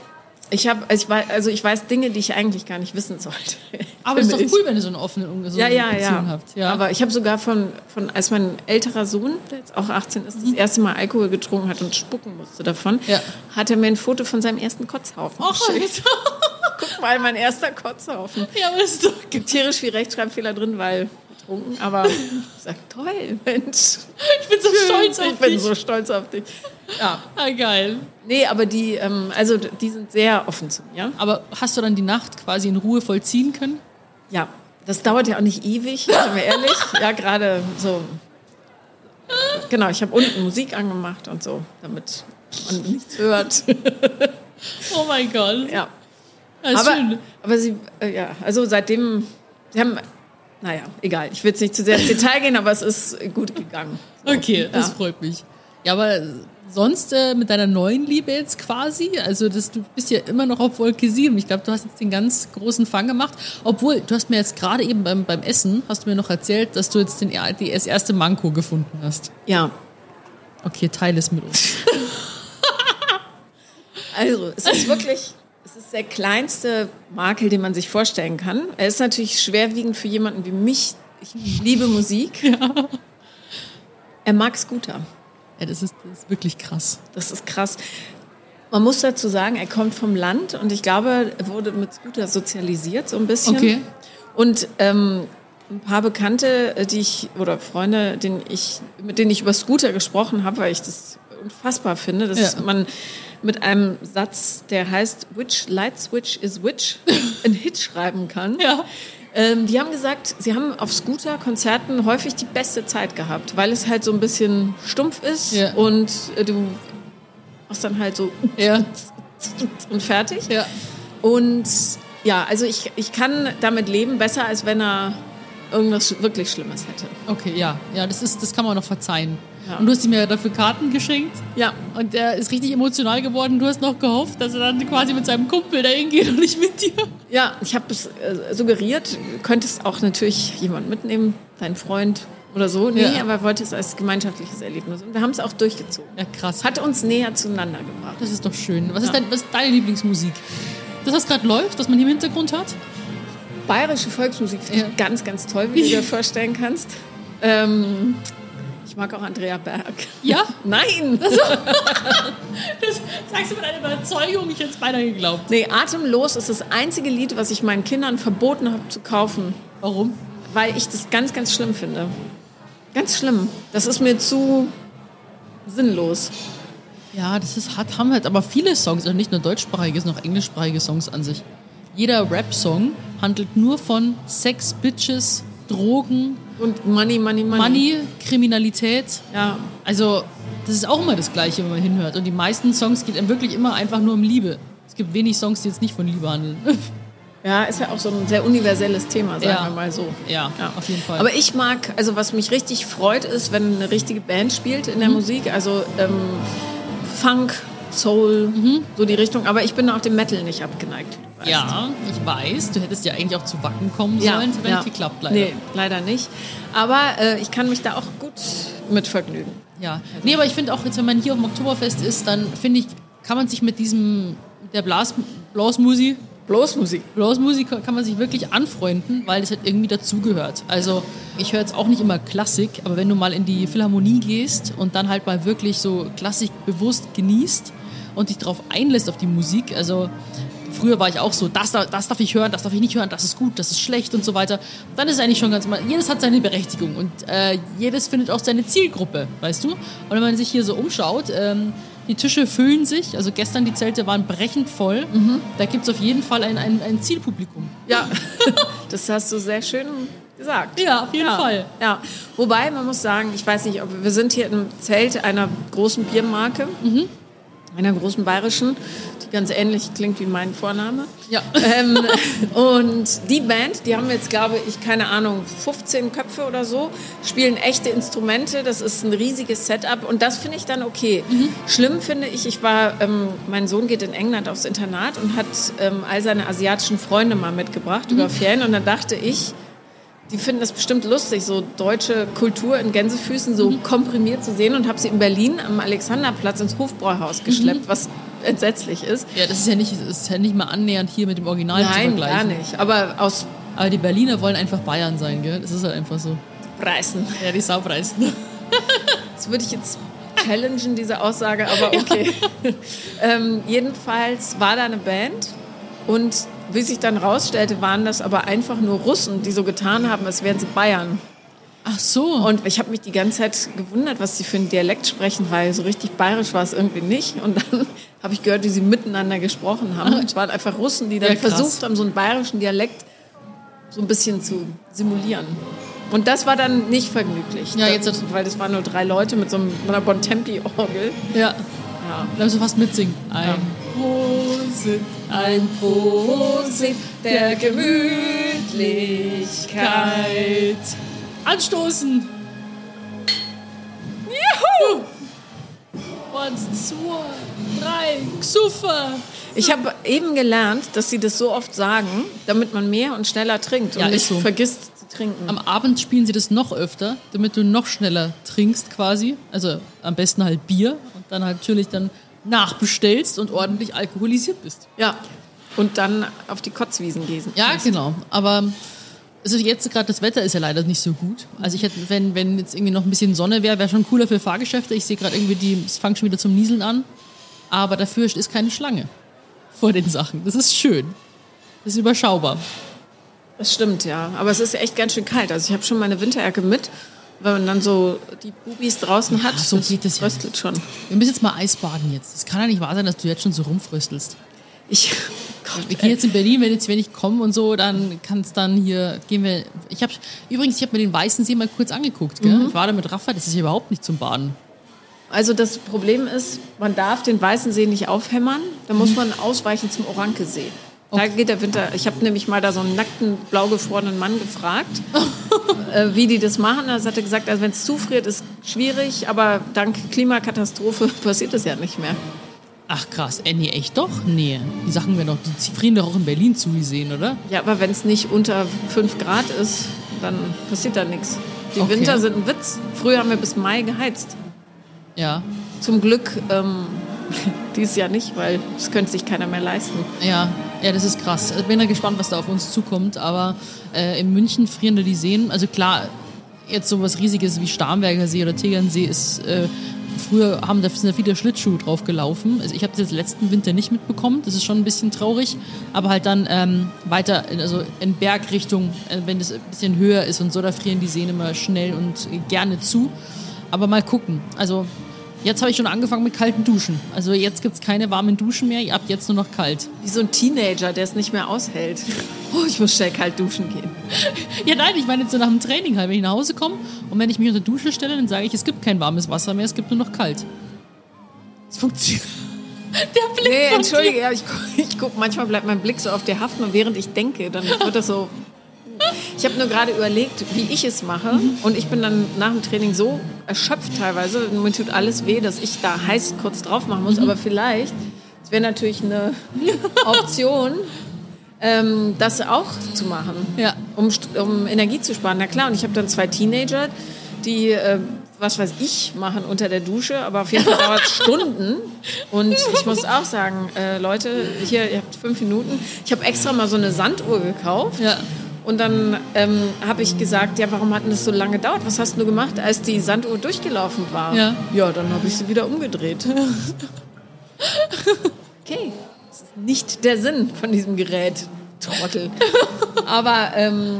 Ich habe, also ich weiß, also ich weiß Dinge, die ich eigentlich gar nicht wissen sollte. Aber ist doch Finde ich. cool, wenn ihr so eine offene so Ja, ja, Beziehung ja. habt. Ja. Aber ich habe sogar von, von, als mein älterer Sohn, der jetzt auch 18 ist, das erste Mal Alkohol getrunken hat und spucken musste davon, Ja. hat er mir ein Foto von seinem ersten Kotzhaufen Och, geschickt. Guck mal, mein erster Kotzhaufen. ja, aber ist doch Gibt tierisch viel Rechtschreibfehler drin, weil betrunken, aber ich sag, toll, Mensch. Ich bin so stolz auf ich bin dich. so stolz auf dich. Ja. Ah, geil. Nee, aber die, ähm, also die sind sehr offen zu mir. Aber hast du dann die Nacht quasi in Ruhe vollziehen können? Ja, das dauert ja auch nicht ewig, sind wir ehrlich. Ja, gerade so. Genau, ich habe unten Musik angemacht und so, damit man nichts hört. Oh mein Gott. ja. Ist Aber, schön. aber sie, äh, ja, also seitdem, sie haben, naja, egal, ich will jetzt nicht zu sehr ins Detail gehen, aber es ist gut gegangen. Okay, das Ja. freut mich. Ja, aber sonst äh, mit deiner neuen Liebe jetzt quasi, also das, du bist ja immer noch auf Wolke 7. Ich glaube, du hast jetzt den ganz großen Fang gemacht. Obwohl, du hast mir jetzt gerade eben beim, beim Essen, hast du mir noch erzählt, dass du jetzt den, die, das erste Manko gefunden hast. Ja, Okay, teile es mit uns. Also, es ist wirklich, es ist der kleinste Makel, den man sich vorstellen kann. Er ist natürlich schwerwiegend für jemanden wie mich. Ich liebe Musik. Er mag Scooter. Ja, das ist, das ist wirklich krass. Das ist krass. Man muss dazu sagen, er kommt vom Land und ich glaube, er wurde mit Scooter sozialisiert, so ein bisschen. Okay. Und ähm, ein paar Bekannte, die ich, oder Freunde, denen ich, mit denen ich über Scooter gesprochen habe, weil ich das unfassbar finde, dass Ja. man mit einem Satz, der heißt, which light switch is which, ein Hit schreiben kann. Ja. Ähm, die haben gesagt, sie haben auf Scooter-Konzerten häufig die beste Zeit gehabt, weil es halt so ein bisschen stumpf ist Ja. und äh, du machst dann halt so Ja. und fertig. Ja. Und ja, also ich, ich kann damit leben, besser als wenn er irgendwas wirklich Schlimmes hätte. Okay, ja. Ja, das, ist, das kann man noch verzeihen. Ja. Und du hast ihm ja dafür Karten geschenkt. Ja. Und er ist richtig emotional geworden. Du hast noch gehofft, dass er dann quasi mit seinem Kumpel dahin geht und nicht mit dir. Ja, ich habe es äh, suggeriert, du könntest auch natürlich jemand mitnehmen, deinen Freund oder so. Nee, Ja. aber er wollte es als gemeinschaftliches Erlebnis. Und wir haben es auch durchgezogen. Ja, krass. Hat uns näher zueinander gebracht. Das ist doch schön. Was, ist, Ja. dein, was ist deine Lieblingsmusik? Das, was gerade läuft, was man hier im Hintergrund hat? Bayerische Volksmusik finde Ja. ich ganz, ganz toll, wie du dir vorstellen kannst. Ähm, ich mag auch Andrea Berg. Ja? Nein! Das sagst du mit einer Überzeugung, ich hätte es beinahe geglaubt. Nee, Atemlos ist das einzige Lied, was ich meinen Kindern verboten habe zu kaufen, Warum? weil ich das ganz, ganz schlimm finde. Ganz schlimm. Das ist mir zu sinnlos. Ja, das ist, hat, haben halt aber viele Songs, also nicht nur deutschsprachige, sondern auch englischsprachige Songs an sich. Jeder Rap-Song handelt nur von Sex, Bitches, Drogen, Und Money, Money, Money. Money, Kriminalität. Ja. Also, das ist auch immer das Gleiche, wenn man hinhört. Und die meisten Songs geht wirklich immer einfach nur um Liebe. Es gibt wenig Songs, die jetzt nicht von Liebe handeln. ja, ist ja auch so ein sehr universelles Thema, sagen Ja. wir mal so. ja, auf jeden Fall. Aber ich mag, also was mich richtig freut, ist, wenn eine richtige Band spielt Mhm. in der Musik. Also ähm, Funk, Soul, Mhm. so die Richtung. Aber ich bin auch dem Metal nicht abgeneigt. ja, ich weiß, du hättest ja eigentlich auch zu Wacken kommen sollen. Das wäre nicht geklappt, leider. Nee, leider nicht. Aber äh, ich kann mich da auch gut mit vergnügen. Ja, nee, aber ich finde auch jetzt, wenn man hier auf dem Oktoberfest ist, dann finde ich, kann man sich mit diesem, der Blas, Blasmusik, Bloß Musik. Blasmusik kann man sich wirklich anfreunden, weil das halt irgendwie dazugehört. Also ich höre jetzt auch nicht immer Klassik, aber wenn du mal in die Philharmonie gehst und dann halt mal wirklich so Klassik bewusst genießt und dich darauf einlässt auf die Musik, also früher war ich auch so, das, da- das darf ich hören, das darf ich nicht hören, das ist gut, das ist schlecht und so weiter. Dann ist es eigentlich schon ganz mal, jedes hat seine Berechtigung und äh, jedes findet auch seine Zielgruppe, weißt du? Und wenn man sich hier so umschaut, ähm, die Tische füllen sich, also gestern die Zelte waren brechend voll, da gibt es auf jeden Fall ein, ein, ein Zielpublikum. Ja, das hast du sehr schön gesagt. Ja, auf jeden ja. Fall. Ja, wobei man muss sagen, ich weiß nicht, ob wir sind hier im Zelt einer großen Biermarke, Mhm. Einer großen bayerischen, die ganz ähnlich klingt wie mein Vorname. Ja. Ähm, und die Band, die haben jetzt, glaube ich, keine Ahnung, 15 Köpfe oder so, spielen echte Instrumente. Das ist ein riesiges Setup und das finde ich dann okay. Schlimm finde ich, ich war, ähm, mein Sohn geht in England aufs Internat und hat ähm, all seine asiatischen Freunde mal mitgebracht über Ferien und dann dachte ich, die finden das bestimmt lustig, so deutsche Kultur in Gänsefüßen so komprimiert zu sehen und habe sie in Berlin am Alexanderplatz ins Hofbräuhaus geschleppt, was entsetzlich ist. Ja, das ist ja nicht, das ist ja nicht mal annähernd hier mit dem Original zu Nein, vergleichen. gar nicht. Aber aus Aber die Berliner wollen einfach Bayern sein, gell? Das ist halt einfach so. Preisen. Ja, die Saupreisen. Das würde ich jetzt challengen, diese Aussage, aber okay. ähm, jedenfalls war da eine Band und wie sich dann rausstellte, waren das aber einfach nur Russen, die so getan haben, als wären sie Bayern. Ach so. Und ich habe mich die ganze Zeit gewundert, was sie für einen Dialekt sprechen, weil so richtig bayerisch war es irgendwie nicht. Und dann habe ich gehört, wie sie miteinander gesprochen haben. Es waren einfach Russen, die dann Ja, versucht haben, so einen bayerischen Dialekt so ein bisschen zu simulieren. Und das war dann nicht vergnüglich. Ja, Da- jetzt- weil das waren nur drei Leute mit so einer Bontempi-Orgel. ja. Ja. Dann musst du fast mitsingen. Ein Prosit, ein Prosit der Gemütlichkeit. Anstoßen! Juhu! Eins, zwei, drei, Xuffer! Ich habe eben gelernt, dass sie das so oft sagen, damit man mehr und schneller trinkt Ja, und nicht ist so. vergisst zu trinken. Am Abend spielen sie das noch öfter, damit du noch schneller trinkst quasi. Also am besten halt Bier und dann halt natürlich dann nachbestellst und ordentlich alkoholisiert bist. Ja. Und dann auf die Kotzwiesen gehen. Ja, genau. Aber also jetzt gerade das Wetter ist ja leider nicht so gut. Also ich hätte, wenn, wenn jetzt irgendwie noch ein bisschen Sonne wäre, wäre schon cooler für Fahrgeschäfte. Ich sehe gerade irgendwie, die, es fängt schon wieder zum Nieseln an. Aber dafür ist keine Schlange vor den Sachen. Das ist schön. Das ist überschaubar. Das stimmt, ja. Aber es ist echt ganz schön kalt. Also ich habe schon meine Winterjacke mit. Wenn man dann so die Bubis draußen hat, so geht es ja fröstelt schon. Wir müssen jetzt mal Eisbaden jetzt. Es kann ja nicht wahr sein, dass du jetzt schon so rumfröstelst. Ich, Gott, Wir gehen jetzt in Berlin, wenn jetzt wenn ich komme und so, dann kann es dann hier gehen wir. Ich habe übrigens, ich habe mir den Weißen See mal kurz angeguckt. Gell? Ich war da mit Rafa, das ist hier überhaupt nicht zum Baden. Also das Problem ist, man darf den Weißen See nicht aufhämmern. Da muss man ausweichen zum Orankesee. Da geht der Winter. Ich habe nämlich mal da so einen nackten, blau gefrorenen Mann gefragt, äh, wie die das machen. Er hatte gesagt, also wenn es zufriert, ist schwierig, aber dank Klimakatastrophe passiert das ja nicht mehr. Ach krass, äh, nee, echt doch? Nee. Die Sachen werden doch, die frieren doch auch in Berlin zugesehen, oder? Ja, aber wenn es nicht unter 5 Grad ist, dann passiert da nichts. Die Okay. Winter sind ein Witz. Früher haben wir bis Mai geheizt. Ja. Zum Glück ähm, dieses Jahr nicht, weil das könnte sich keiner mehr leisten. Ja, ja, das ist krass. Ich bin da gespannt, was da auf uns zukommt. Aber äh, in München frieren da die Seen. Also klar, jetzt sowas Riesiges wie Starnberger See oder Tegernsee ist. Äh, früher haben da sind da viele Schlittschuhe drauf gelaufen. Also ich habe das jetzt letzten Winter nicht mitbekommen. Das ist schon ein bisschen traurig. Aber halt dann ähm, weiter, in, also in Bergrichtung, äh, wenn es ein bisschen höher ist und so, da frieren die Seen immer schnell und gerne zu. Aber mal gucken. Also jetzt habe ich schon angefangen mit kalten Duschen. Also jetzt gibt es keine warmen Duschen mehr. Ihr habt jetzt nur noch kalt. Wie so ein Teenager, der es nicht mehr aushält. Oh, ich muss schnell kalt duschen gehen. Ja, nein, ich meine jetzt so nach dem Training halt, wenn ich nach Hause komme und wenn ich mich unter Dusche stelle, dann sage ich, es gibt kein warmes Wasser mehr, es gibt nur noch kalt. Es funktioniert. Der Blick Nee, entschuldige, ja, ich, ich guck, manchmal bleibt mein Blick so auf dir haften und während ich denke, dann wird das so. Ich habe nur gerade überlegt, wie ich es mache und ich bin dann nach dem Training so erschöpft teilweise, mir tut alles weh, dass ich da heiß kurz drauf machen muss, aber vielleicht, es wäre natürlich eine Option, ähm, das auch zu machen, Ja. um, um Energie zu sparen. Na klar, und ich habe dann zwei Teenager, die, äh, was weiß ich, machen unter der Dusche, aber auf jeden Fall dauert es Stunden. Und ich muss auch sagen, äh, Leute, hier, ihr habt fünf Minuten. Ich habe extra mal so eine Sanduhr gekauft. Ja. Und dann ähm, habe ich gesagt, ja, warum hat denn das so lange gedauert? Was hast du gemacht, als die Sanduhr durchgelaufen war? Ja. Ja, dann habe ich sie wieder umgedreht. Okay, das ist nicht der Sinn von diesem Gerät, Trottel. Aber ähm,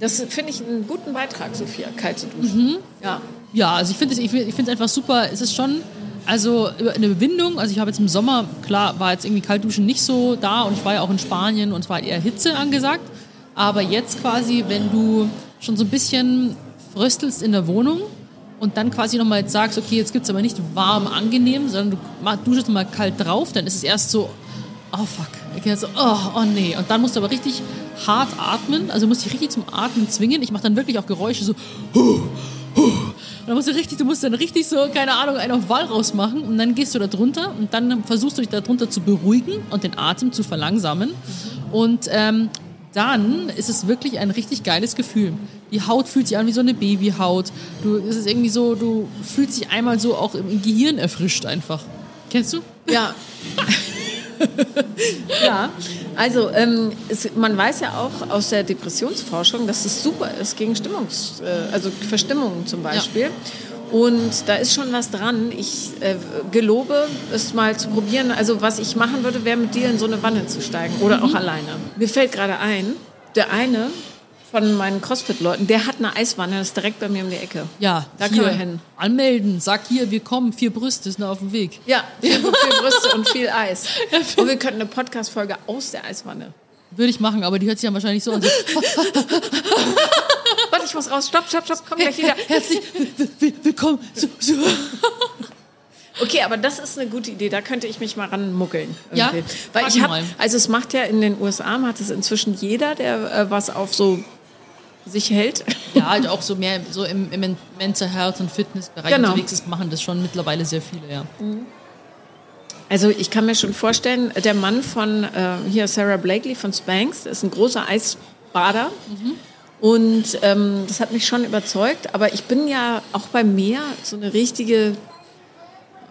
das finde ich einen guten Beitrag, Sophia, kalt zu duschen. Ja. Ja, also ich finde es ich find- einfach super. Es ist schon also eine Überwindung. Also ich habe jetzt im Sommer, klar, war jetzt irgendwie Kaltduschen nicht so da und ich war ja auch in Spanien und es war eher Hitze angesagt. Aber jetzt quasi, wenn du schon so ein bisschen fröstelst in der Wohnung und dann quasi nochmal jetzt sagst, okay, jetzt gibt es aber nicht warm, angenehm, sondern du duschst mal kalt drauf, dann ist es erst so, oh fuck. Okay, so, oh, oh nee. Und dann musst du aber richtig hart atmen, also musst dich richtig zum Atmen zwingen. Ich mache dann wirklich auch Geräusche so, und dann musst du richtig, du musst dann richtig so, keine Ahnung, einen auf Wall rausmachen und dann gehst du da drunter und dann versuchst du dich da drunter zu beruhigen und den Atem zu verlangsamen. Und ähm, dann ist es wirklich ein richtig geiles Gefühl. Die Haut fühlt sich an wie so eine Babyhaut. Du, es ist irgendwie so, du fühlst dich einmal so auch im Gehirn erfrischt einfach. Kennst du? Ja. ja, also ähm, es, man weiß ja auch aus der Depressionsforschung, dass es super ist gegen Stimmungs-, äh, also Verstimmungen zum Beispiel. Und da ist schon was dran. Ich äh, gelobe, es mal zu probieren. Also was ich machen würde, wäre mit dir in so eine Wanne zu steigen oder auch alleine. Mir fällt gerade ein, der eine von meinen Crossfit-Leuten, der hat eine Eiswanne, das ist direkt bei mir um die Ecke. Ja, Da hier, können wir hin. Anmelden, sag hier, wir kommen, vier Brüste sind auf dem Weg. Ja, viel, viel Brüste und viel Eis. Und wir könnten eine Podcast-Folge aus der Eiswanne. Würde ich machen, aber die hört sich dann wahrscheinlich so an. So, ich muss raus. Stopp, stopp, stopp, komm gleich wieder. herzlich will- willkommen. Okay, aber das ist eine gute Idee. Da könnte ich mich mal ranmuckeln. Ja? Weil ich habe, also es macht ja in den USA macht es inzwischen jeder, der äh, was auf so sich hält. Ja, halt auch so mehr so im, im Mental Health und Fitnessbereich Genau. unterwegs ist, machen das schon mittlerweile sehr viele, ja. Also ich kann mir schon vorstellen, der Mann von äh, hier Sarah Blakely von Spanx, ist ein großer Eisbader. Und ähm, das hat mich schon überzeugt. Aber ich bin ja auch beim Meer so eine richtige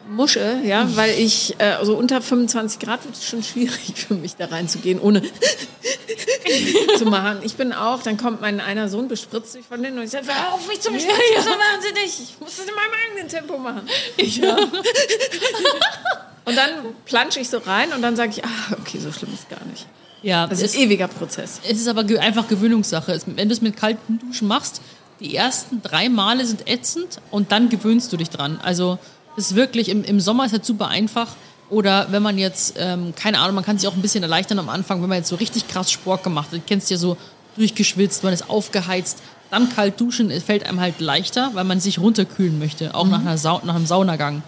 Musche, ja, weil ich äh, also unter 25 Grad wird es schon schwierig für mich da reinzugehen, ohne zu machen. Ich bin auch, dann kommt mein einer Sohn, bespritzt sich von denen und ich sage, hör auf mich zu bespritzen, Ja, ja. so wahnsinnig. Ich muss das in meinem eigenen Tempo machen. Ja. Und dann plansche ich so rein und dann sage ich, ah, okay, so schlimm ist gar nicht. Ja, Das es, ist ein ewiger Prozess. es ist aber einfach Gewöhnungssache. Es, wenn du es mit kalten Duschen machst, die ersten drei Male sind ätzend und dann gewöhnst du dich dran. Also es ist wirklich, im, im Sommer ist halt super einfach. Oder wenn man jetzt, ähm, keine Ahnung, man kann sich auch ein bisschen erleichtern am Anfang, wenn man jetzt so richtig krass Sport gemacht hat. Du kennst ja so durchgeschwitzt, man ist aufgeheizt. Dann kalt duschen es fällt einem halt leichter, weil man sich runterkühlen möchte, auch nach, einer Sau nach einem Saunagang.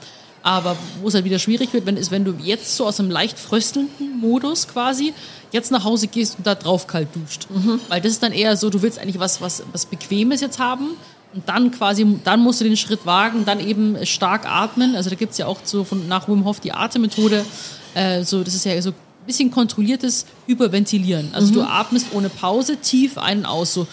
Aber wo es halt wieder schwierig wird, wenn, ist, wenn du jetzt so aus einem leicht fröstelnden Modus quasi jetzt nach Hause gehst und da drauf kalt duscht. Weil das ist dann eher so, du willst eigentlich was, was, was Bequemes jetzt haben. Und dann quasi, dann musst du den Schritt wagen, dann eben stark atmen. Also da gibt es ja auch so von, nach Wim Hof die Atemmethode. Äh, so, das ist ja so ein bisschen kontrolliertes Hyperventilieren. Also du atmest ohne Pause tief ein und aus, so.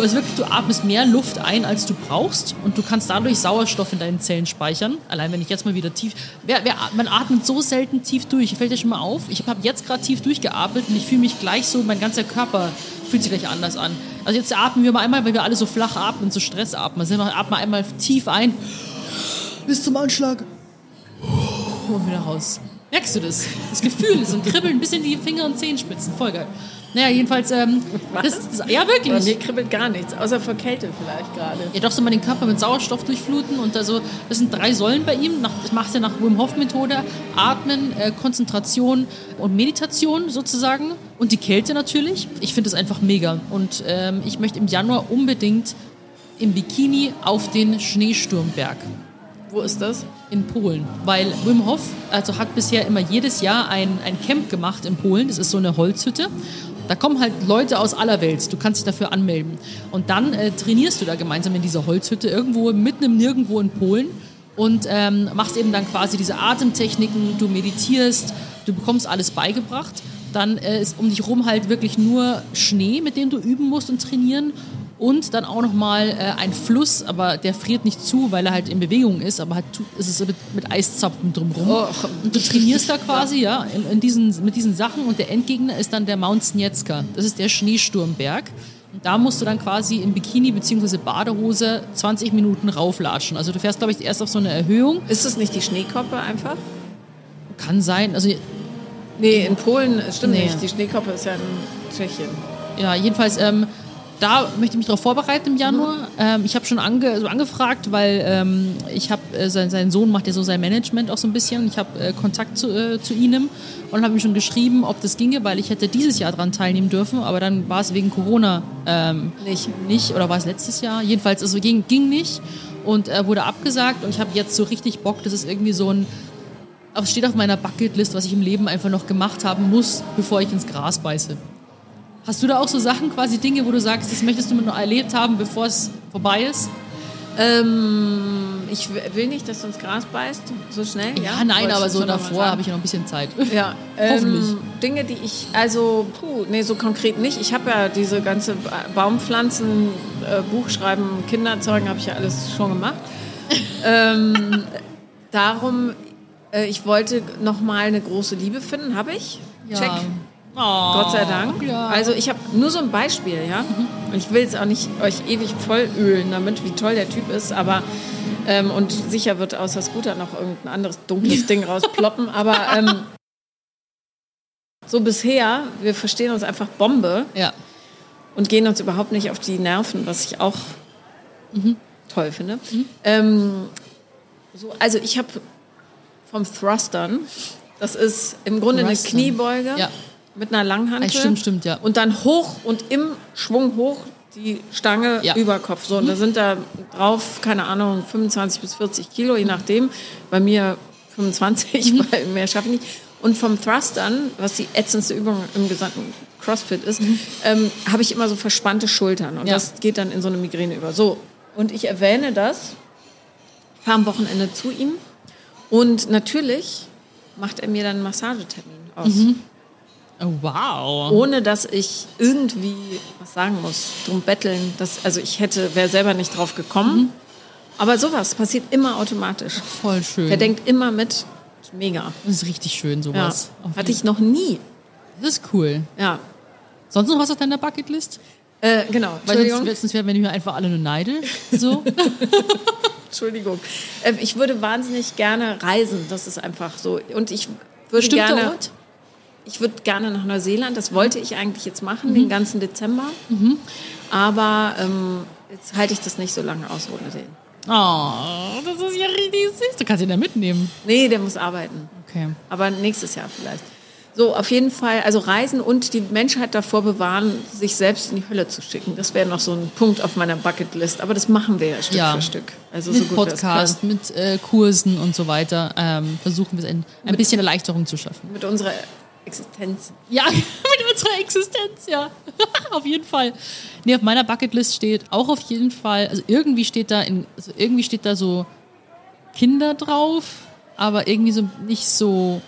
Also wirklich, du atmest mehr Luft ein, als du brauchst und du kannst dadurch Sauerstoff in deinen Zellen speichern. Allein wenn ich jetzt mal wieder tief... Wer, wer, man atmet so selten tief durch. Fällt dir schon mal auf? Ich habe jetzt gerade tief durchgeatmet und ich fühle mich gleich so, mein ganzer Körper fühlt sich gleich anders an. Also jetzt atmen wir mal einmal, weil wir alle so flach atmen, so Stress atmen. Also atmen einmal tief ein bis zum Anschlag und wieder raus. Merkst du das? Das Gefühl, so ein Kribbeln bis in die Finger- und Zehenspitzen. Voll geil. Naja, jedenfalls, ähm, das, ja Bei mir wirklich. kribbelt gar nichts, außer vor Kälte vielleicht gerade. Ja, doch so mal den Körper mit Sauerstoff durchfluten und also, das sind drei Säulen bei ihm. Nach, das macht er nach Wim Hof Methode. Atmen, äh, Konzentration und Meditation sozusagen. Und die Kälte natürlich. Ich finde das einfach mega. Und ähm, ich möchte im Januar unbedingt im Bikini auf den Schneesturmberg Wo ist das? in Polen, weil Wim Hof also hat bisher immer jedes Jahr ein, ein Camp gemacht in Polen. Das ist so eine Holzhütte. Da kommen halt Leute aus aller Welt. Du kannst dich dafür anmelden. Und dann äh, trainierst du da gemeinsam in dieser Holzhütte irgendwo mitten im Nirgendwo in Polen und ähm, machst eben dann quasi diese Atemtechniken. Du meditierst, du bekommst alles beigebracht. Dann äh, ist um dich rum halt wirklich nur Schnee, mit dem du üben musst und trainieren. Und dann auch nochmal äh, ein Fluss, aber der friert nicht zu, weil er halt in Bewegung ist, aber halt tu- es ist mit, mit Eiszapfen drumherum. Oh. Und du trainierst da quasi, ja, in, in diesen, mit diesen Sachen und der Endgegner ist dann der Mount Sniecka. Das ist der Schneesturmberg. Und da musst du dann quasi im Bikini bzw. Badehose 20 Minuten rauflatschen. Also du fährst, glaube ich, erst auf so eine Erhöhung. Ist es nicht die Schneekoppe einfach? Kann sein, also Nee, in Polen stimmt Nee. nicht. Die Schneekoppe ist ja in Tschechien. ja, jedenfalls, ähm, da möchte ich mich darauf vorbereiten im Januar. Ähm, ich habe schon ange, so angefragt, weil ähm, ich habe, äh, sein, sein Sohn macht ja so sein Management auch so ein bisschen. Ich habe äh, Kontakt zu, äh, zu ihm und habe ihm schon geschrieben, ob das ginge, weil ich hätte dieses Jahr dran teilnehmen dürfen, aber dann war es wegen Corona ähm, Nicht. nicht oder war es letztes Jahr? Jedenfalls, also ging, ging nicht und äh, wurde abgesagt und ich habe jetzt so richtig Bock, das ist irgendwie so ein es steht auf meiner Bucketlist, was ich im Leben einfach noch gemacht haben muss, bevor ich ins Gras beiße. Hast du da auch so Sachen, quasi Dinge, wo du sagst, das möchtest du noch erlebt haben, bevor es vorbei ist? Ähm, ich will nicht, dass du ins Gras beißt, so schnell. Ja, nein, Wolltest aber so davor habe ich ja noch ein bisschen Zeit. Ja, Hoffentlich. Ähm, Dinge, die ich, also, puh, nee, so konkret nicht. Ich habe ja diese ganze Ba- Baumpflanzen, äh, Buchschreiben, Kinderzeugen, habe ich ja alles schon gemacht. ähm, darum, äh, ich wollte noch mal eine große Liebe finden, habe ich. Check. Oh, Gott sei Dank. Ja. Also ich habe nur so ein Beispiel, ja. Ich will es auch nicht euch ewig vollölen damit, wie toll der Typ ist, aber ähm, und sicher wird außer Scooter noch irgendein anderes dunkles Ding rausploppen, aber ähm, so bisher, wir verstehen uns einfach Bombe ja. und gehen uns überhaupt nicht auf die Nerven, was ich auch toll finde. Ähm, so, also ich habe vom Thrustern, das ist im Grunde Thrustern. eine Kniebeuge Ja. Mit einer Langhantel. Ah, stimmt, stimmt, ja. Und dann hoch und im Schwung hoch die Stange Ja. über Kopf. So, und da sind da drauf, keine Ahnung, 25 bis 40 Kilo, je nachdem. Bei mir 25, weil mehr schaffe ich nicht. Und vom Thrustern, was die ätzendste Übung im gesamten CrossFit ist, ähm, habe ich immer so verspannte Schultern. Und Ja. das geht dann in so eine Migräne über. So, und ich erwähne das, fahre am Wochenende zu ihm. Und natürlich macht er mir dann einen Massagetermin aus Oh, wow. ohne dass ich irgendwie was sagen muss, drum betteln. Das, also ich hätte, wäre selber nicht drauf gekommen. Aber sowas passiert immer automatisch. Voll schön. Er denkt immer mit. Mega. das ist richtig schön, Ja. sowas. Auf Hatte ich noch nie. Das ist cool. Ja. Sonst noch was auf deiner Bucketlist? Äh, genau. Weil Entschuldigung. sonst, sonst werden wir einfach alle nur neidisch. So. Entschuldigung. Äh, ich würde wahnsinnig gerne reisen. Das ist einfach so. Und ich würde Bestimmter gerne. Ort? Ich würde gerne nach Neuseeland. Das wollte ich eigentlich jetzt machen, den ganzen Dezember. Aber ähm, jetzt halte ich das nicht so lange aus ohne den. Oh, das ist ja richtig süß. Du kannst ihn da mitnehmen. Nee, der muss arbeiten. Okay. Aber nächstes Jahr vielleicht. So, auf jeden Fall, also reisen und die Menschheit davor bewahren, sich selbst in die Hölle zu schicken. Das wäre noch so ein Punkt auf meiner Bucketlist. Aber das machen wir ja Stück Ja. für Stück. Also mit so es Podcast, mit äh, Kursen und so weiter ähm, versuchen wir ein, ein bisschen Erleichterung zu schaffen. Mit unserer Existenz. Ja, mit unserer Existenz, ja. auf jeden Fall. Nee, auf meiner Bucketlist steht auch auf jeden Fall, also irgendwie steht da in, also irgendwie steht da so Kinder drauf, aber irgendwie so nicht so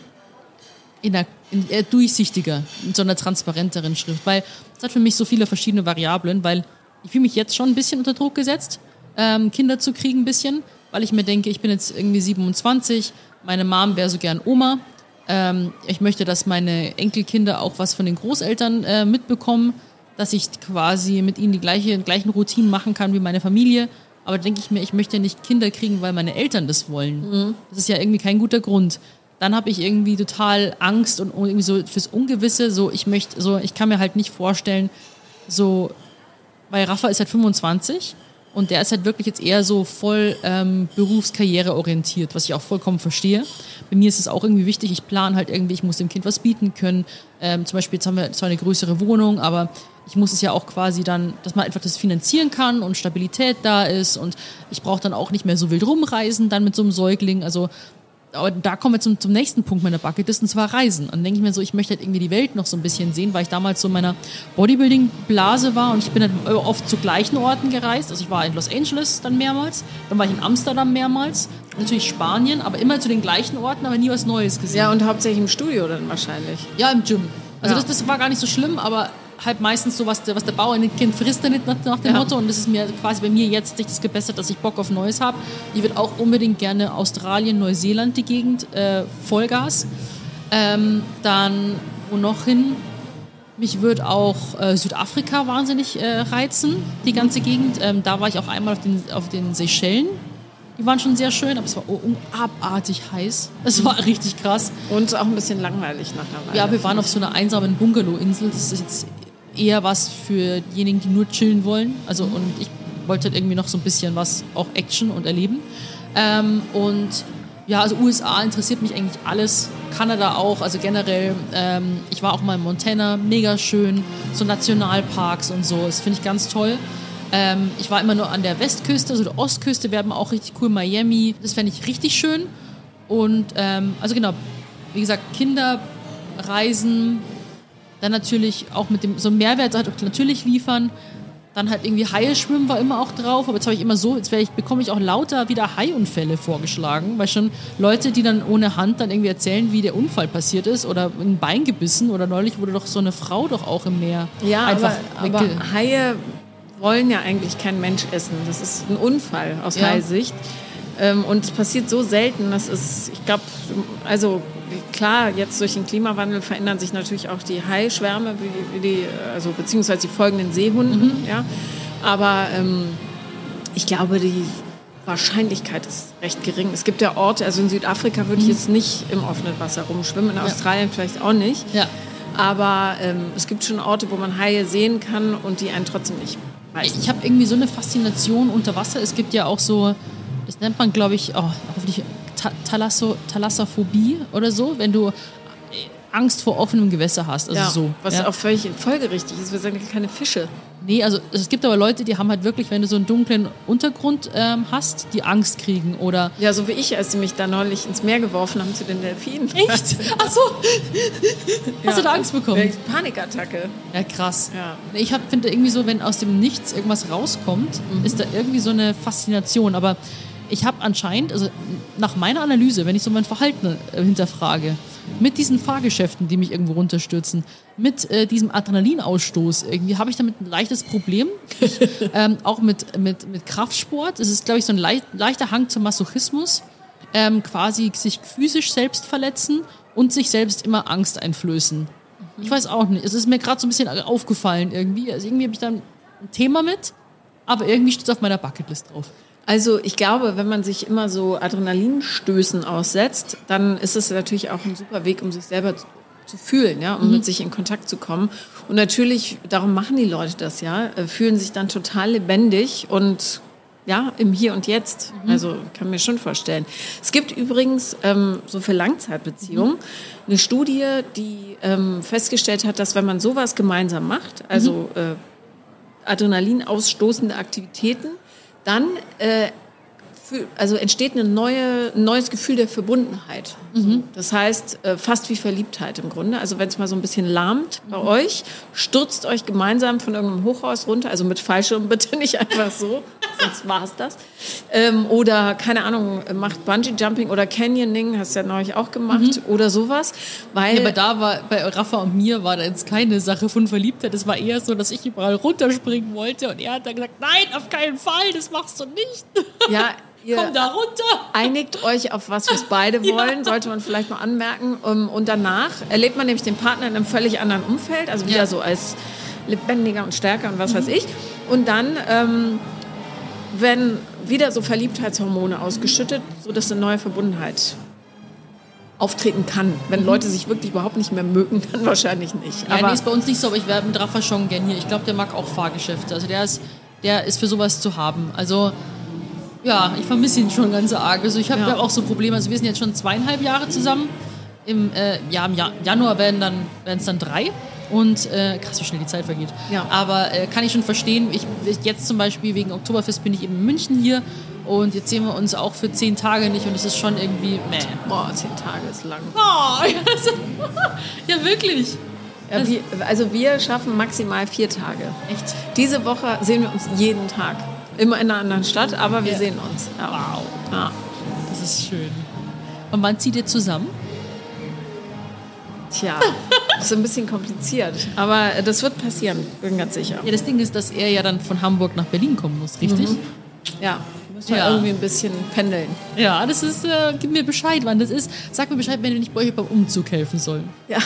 in der in, eher durchsichtiger, in so einer transparenteren Schrift, weil es hat für mich so viele verschiedene Variablen, weil ich fühle mich jetzt schon ein bisschen unter Druck gesetzt, ähm, Kinder zu kriegen ein bisschen, weil ich mir denke, ich bin jetzt irgendwie 27, meine Mom wäre so gern Oma, ähm, ich möchte, dass meine Enkelkinder auch was von den Großeltern äh, mitbekommen, dass ich quasi mit ihnen die gleiche, gleichen Routinen machen kann wie meine Familie. Aber denke ich mir, ich möchte nicht Kinder kriegen, weil meine Eltern das wollen. Das ist ja irgendwie kein guter Grund. Dann habe ich irgendwie total Angst und irgendwie so fürs Ungewisse. So, ich möchte, so, ich kann mir halt nicht vorstellen, so, weil Rafa ist halt 25 und der ist halt wirklich jetzt eher so voll ähm, Berufskarriere orientiert, was ich auch vollkommen verstehe. Bei mir ist es auch irgendwie wichtig, ich plane halt irgendwie, ich muss dem Kind was bieten können. Ähm, zum Beispiel, jetzt haben wir zwar eine größere Wohnung, aber ich muss es ja auch quasi dann, dass man einfach das finanzieren kann und Stabilität da ist und ich brauche dann auch nicht mehr so wild rumreisen dann mit so einem Säugling. Also aber da kommen wir zum, zum nächsten Punkt meiner Bucketlist, und zwar Reisen. Und dann denke ich mir so, ich möchte halt irgendwie die Welt noch so ein bisschen sehen, weil ich damals so in meiner Bodybuilding-Blase war und ich bin halt oft zu gleichen Orten gereist. Also ich war in Los Angeles dann mehrmals, dann war ich in Amsterdam mehrmals, natürlich Spanien, aber immer zu den gleichen Orten, aber nie was Neues gesehen. Ja, und hauptsächlich im Studio dann wahrscheinlich. Ja, im Gym. Also Ja. das, das war gar nicht so schlimm, aber halt meistens so, was der, was der Bauer in den Kind frisst, er nicht nach, nach dem Ja. Motto. Und das ist mir quasi bei mir jetzt sich das gebessert, dass ich Bock auf Neues habe. Ich würde auch unbedingt gerne Australien, Neuseeland, die Gegend, äh, Vollgas. Ähm, dann, wo noch hin? Mich würde auch äh, Südafrika wahnsinnig äh, reizen, die ganze Gegend. Ähm, da war ich auch einmal auf den, auf den Seychellen. Die waren schon sehr schön, aber es war abartig heiß. Es war richtig krass. Und auch ein bisschen langweilig nach einer Weile. Ja, wir waren auf so einer einsamen Bungalow-Insel. Das ist jetzt eher was für diejenigen, die nur chillen wollen. Also und ich wollte halt irgendwie noch so ein bisschen was, auch Action und erleben. Ähm, und ja, also USA interessiert mich eigentlich alles. Kanada auch, also generell. Ähm, ich war auch mal in Montana, mega schön. So Nationalparks und so, das finde ich ganz toll. Ähm, ich war immer nur an der Westküste, also der Ostküste wäre auch richtig cool. Miami, das fände ich richtig schön. Und ähm, also genau, wie gesagt, Kinder, Reisen, dann natürlich auch mit dem so einen Mehrwert halt auch natürlich liefern. Dann halt irgendwie Haie schwimmen war immer auch drauf, aber jetzt habe ich immer so, jetzt ich, bekomme ich auch lauter wieder Haiunfälle vorgeschlagen, weil schon Leute, die dann ohne Hand dann irgendwie erzählen, wie der Unfall passiert ist oder ein Bein gebissen oder neulich wurde doch so eine Frau doch auch im Meer Ja, einfach aber, aber Haie wollen ja eigentlich kein Mensch essen. Das ist ein Unfall aus Ja. Haisicht. Ähm, und es passiert so selten, das ist, ich glaube, also klar, jetzt durch den Klimawandel verändern sich natürlich auch die Haischwärme, wie die, wie die also beziehungsweise die folgenden Seehunden, Mhm. ja. Aber ähm, ich glaube, die Wahrscheinlichkeit ist recht gering. Es gibt ja Orte, also in Südafrika Mhm. würde ich jetzt nicht im offenen Wasser rumschwimmen, in Australien vielleicht auch nicht. Ja. Aber ähm, es gibt schon Orte, wo man Haie sehen kann und die einen trotzdem nicht beißen. Ich habe irgendwie so eine Faszination unter Wasser. Es gibt ja auch so, das nennt man, glaube ich, oh, hoffentlich Thalasso Thalassophobie oder so, wenn du Angst vor offenem Gewässer hast. Also ja, so. was ja. auch völlig folgerichtig ist. Wir sagen keine Fische. Nee, also es gibt aber Leute, die haben halt wirklich, wenn du so einen dunklen Untergrund ähm, hast, die Angst kriegen oder. Ja, so wie ich, als sie mich da neulich ins Meer geworfen haben zu den Delfinen. Echt? Ach so. Hast du da Angst bekommen? Panikattacke. Ja, krass. Ja. Ich hab- finde irgendwie so, wenn aus dem Nichts irgendwas rauskommt, ist da irgendwie so eine Faszination. Aber ich habe anscheinend, also nach meiner Analyse, wenn ich so mein Verhalten äh, hinterfrage, mit diesen Fahrgeschäften, die mich irgendwo runterstürzen, mit äh, diesem Adrenalinausstoß, irgendwie habe ich damit ein leichtes Problem. Ich, ähm, auch mit, mit, mit Kraftsport. Es ist, glaube ich, so ein leicht, leichter Hang zum Masochismus. Ähm, quasi sich physisch selbst verletzen und sich selbst immer Angst einflößen. Ich weiß auch nicht. Es ist mir gerade so ein bisschen aufgefallen irgendwie. Also irgendwie habe ich da ein Thema mit, aber irgendwie steht es auf meiner Bucketlist drauf. Also ich glaube, wenn man sich immer so Adrenalinstößen aussetzt, dann ist es natürlich auch ein super Weg, um sich selber zu, zu fühlen, ja, um mit sich in Kontakt zu kommen. Und natürlich, darum machen die Leute das, ja, äh, fühlen sich dann total lebendig und Ja, im Hier und Jetzt. Also kann mir schon vorstellen. Es gibt übrigens ähm, so für Langzeitbeziehungen eine Studie, die ähm, festgestellt hat, dass wenn man sowas gemeinsam macht, also äh, Adrenalin ausstoßende Aktivitäten, dann äh, für, also entsteht eine neue, ein neues Gefühl der Verbundenheit. So. Das heißt, äh, fast wie Verliebtheit im Grunde. Also wenn es mal so ein bisschen lahmt bei euch, stürzt euch gemeinsam von irgendeinem Hochhaus runter, also mit Fallschirm bitte nicht einfach so, sonst war es das. Ähm, oder, keine Ahnung, macht Bungee-Jumping oder Canyoning, hast du ja neulich auch gemacht, oder sowas. Weil, Ja, aber da war, bei Rafa und mir war da jetzt keine Sache von Verliebtheit. Es war eher so, dass ich überall runterspringen wollte und er hat dann gesagt, nein, auf keinen Fall, das machst du nicht. ja, ihr, Komm da runter. einigt euch auf was, was beide wollen, sollte man vielleicht mal anmerken. Um, Und danach erlebt man nämlich den Partner in einem völlig anderen Umfeld, also wieder Ja. so als lebendiger und stärker und was weiß ich. Und dann ähm, werden wieder so Verliebtheitshormone ausgeschüttet, sodass eine neue Verbundenheit auftreten kann. Wenn Leute sich wirklich überhaupt nicht mehr mögen, dann wahrscheinlich nicht. Ja, Aber nee, ist bei uns nicht so, aber ich wäre mit Rafa schon gern hier. Ich glaube, der mag auch Fahrgeschäfte. Also der ist, der ist für sowas zu haben. Also ja, ich vermisse ihn schon ganz arg. Also ich habe Ja. ja. auch so Probleme. Also wir sind jetzt schon zweieinhalb Jahre zusammen. Im, äh, ja, im Ja- Januar werden dann es dann drei. Und äh, krass, wie schnell die Zeit vergeht. Ja. Aber äh, kann ich schon verstehen. Ich, jetzt zum Beispiel wegen Oktoberfest bin ich eben in München hier. Und jetzt sehen wir uns auch für zehn Tage nicht. Und es ist schon irgendwie, meh. boah, zehn Tage ist lang. Oh, ja, wirklich. Ja, wir, also wir schaffen maximal vier Tage. Echt? Diese Woche sehen wir uns jeden Tag. Immer in einer anderen Stadt, aber wir Ja. sehen uns. Ja. Wow. Ja. Das ist schön. Und wann zieht ihr zusammen? Tja, ist ein bisschen kompliziert. Aber das wird passieren, bin ganz sicher. Ja, das Ding ist, dass er ja dann von Hamburg nach Berlin kommen muss, richtig? Ja, müssen wir Ja. irgendwie ein bisschen pendeln. Ja, das ist, äh, gib mir Bescheid, wann das ist. Sag mir Bescheid, wenn wir nicht bei euch beim Umzug helfen sollen. Ja.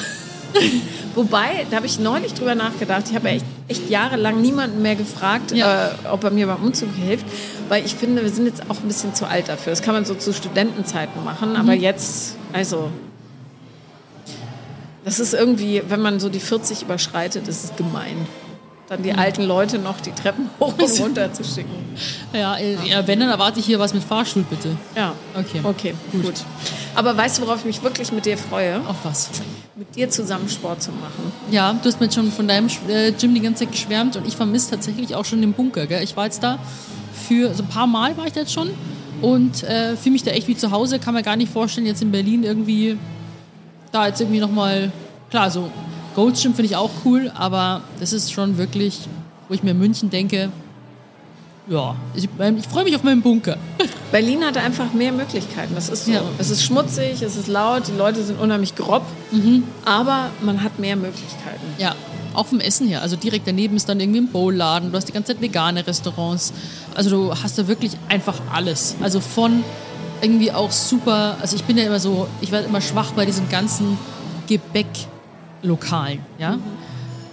Wobei, da habe ich neulich drüber nachgedacht. Ich habe ja echt, echt jahrelang niemanden mehr gefragt, Ja. äh, ob er mir beim Umzug hilft. Weil ich finde, wir sind jetzt auch ein bisschen zu alt dafür. Das kann man so zu Studentenzeiten machen. Aber Mhm. jetzt, also, das ist irgendwie, wenn man so die 40 überschreitet, ist es gemein. Dann Mhm. die alten Leute noch die Treppen hoch und runter zu schicken. Ja, äh, ja, wenn, dann erwarte ich hier was mit Fahrstuhl, bitte. Ja. Okay. Okay, gut. Aber weißt du, worauf ich mich wirklich mit dir freue? Auf was? Mit dir zusammen Sport zu machen. Ja, du hast mir jetzt schon von deinem äh, Gym die ganze Zeit geschwärmt und ich vermisse tatsächlich auch schon den Bunker. Gell? Ich war jetzt da für, so ein paar Mal war ich da jetzt schon und äh, fühle mich da echt wie zu Hause. Kann mir gar nicht vorstellen, jetzt in Berlin irgendwie da jetzt irgendwie nochmal, klar, so Gold's Gym finde ich auch cool, aber das ist schon wirklich, wo ich mir München denke, ja, ich, ich freue mich auf meinen Bunker. Berlin hat einfach mehr Möglichkeiten. Das ist so. Ja. Es ist schmutzig, es ist laut, die Leute sind unheimlich grob, Mhm. aber man hat mehr Möglichkeiten. Ja, auch vom Essen her. Also direkt daneben ist dann irgendwie ein Bowladen. Du hast die ganze Zeit vegane Restaurants. Also du hast da wirklich einfach alles. Also von irgendwie auch super. Also ich bin ja immer so, ich werde immer schwach bei diesen ganzen Gebäcklokalen. Ja.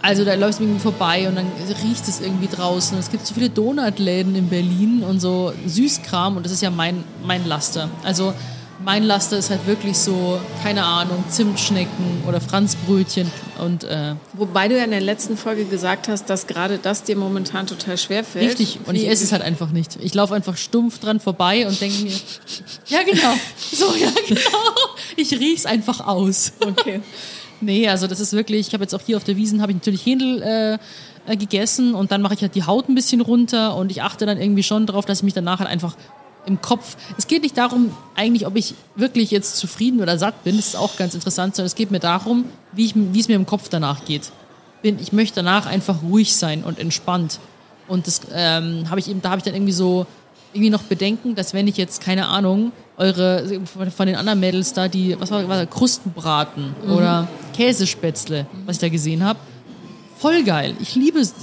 Also da läufst du irgendwie vorbei und dann riecht es irgendwie draußen. Und es gibt so viele Donutläden in Berlin und so Süßkram und das ist ja mein, mein Laster. Also mein Laster ist halt wirklich so, keine Ahnung, Zimtschnecken oder Franzbrötchen und äh, Wobei du ja in der letzten Folge gesagt hast, dass gerade das dir momentan total schwer fällt. richtig. Und ich esse es halt einfach nicht. Ich laufe einfach stumpf dran vorbei und denke mir, ja genau, so, ja genau. Ich riech's einfach aus. Okay. Nee, also das ist wirklich, ich habe jetzt auch hier auf der Wiesen, habe ich natürlich Händel äh, äh, gegessen und dann mache ich halt die Haut ein bisschen runter und ich achte dann irgendwie schon darauf, dass ich mich danach halt einfach im Kopf, es geht nicht darum eigentlich, ob ich wirklich jetzt zufrieden oder satt bin, das ist auch ganz interessant, sondern es geht mir darum, wie, ich, wie es mir im Kopf danach geht. Bin, ich möchte danach einfach ruhig sein und entspannt und das ähm, habe ich eben, da habe ich dann irgendwie so irgendwie noch Bedenken, dass wenn ich jetzt, keine Ahnung, eure, von- den anderen Mädels da, die, was war, war das, Krustenbraten oder Käsespätzle, was ich da gesehen habe, voll geil. Ich liebe es,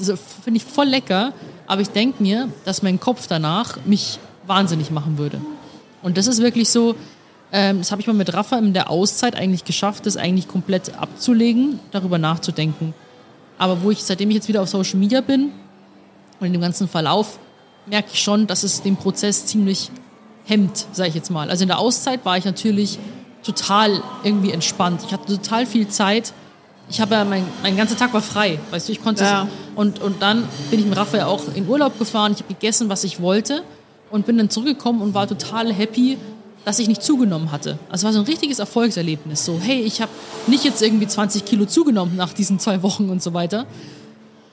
finde ich voll lecker, aber ich denke mir, dass mein Kopf danach mich wahnsinnig machen würde. Und das ist wirklich so, ähm, das habe ich mal mit Rafa in der Auszeit eigentlich geschafft, das eigentlich komplett abzulegen, darüber nachzudenken. Aber wo ich, seitdem ich jetzt wieder auf Social Media bin und in dem ganzen Verlauf, merke ich schon, dass es den Prozess ziemlich hemmt, sage ich jetzt mal. Also in der Auszeit war ich natürlich total irgendwie entspannt. Ich hatte total viel Zeit. Ich habe ja, mein, mein ganzer Tag war frei, weißt du, ich konnte Ja. und, und dann bin ich mit Raphael auch in Urlaub gefahren, ich habe gegessen, was ich wollte und bin dann zurückgekommen und war total happy, dass ich nicht zugenommen hatte. Also es war so ein richtiges Erfolgserlebnis. So, hey, ich habe nicht jetzt irgendwie 20 Kilo zugenommen nach diesen zwei Wochen und so weiter.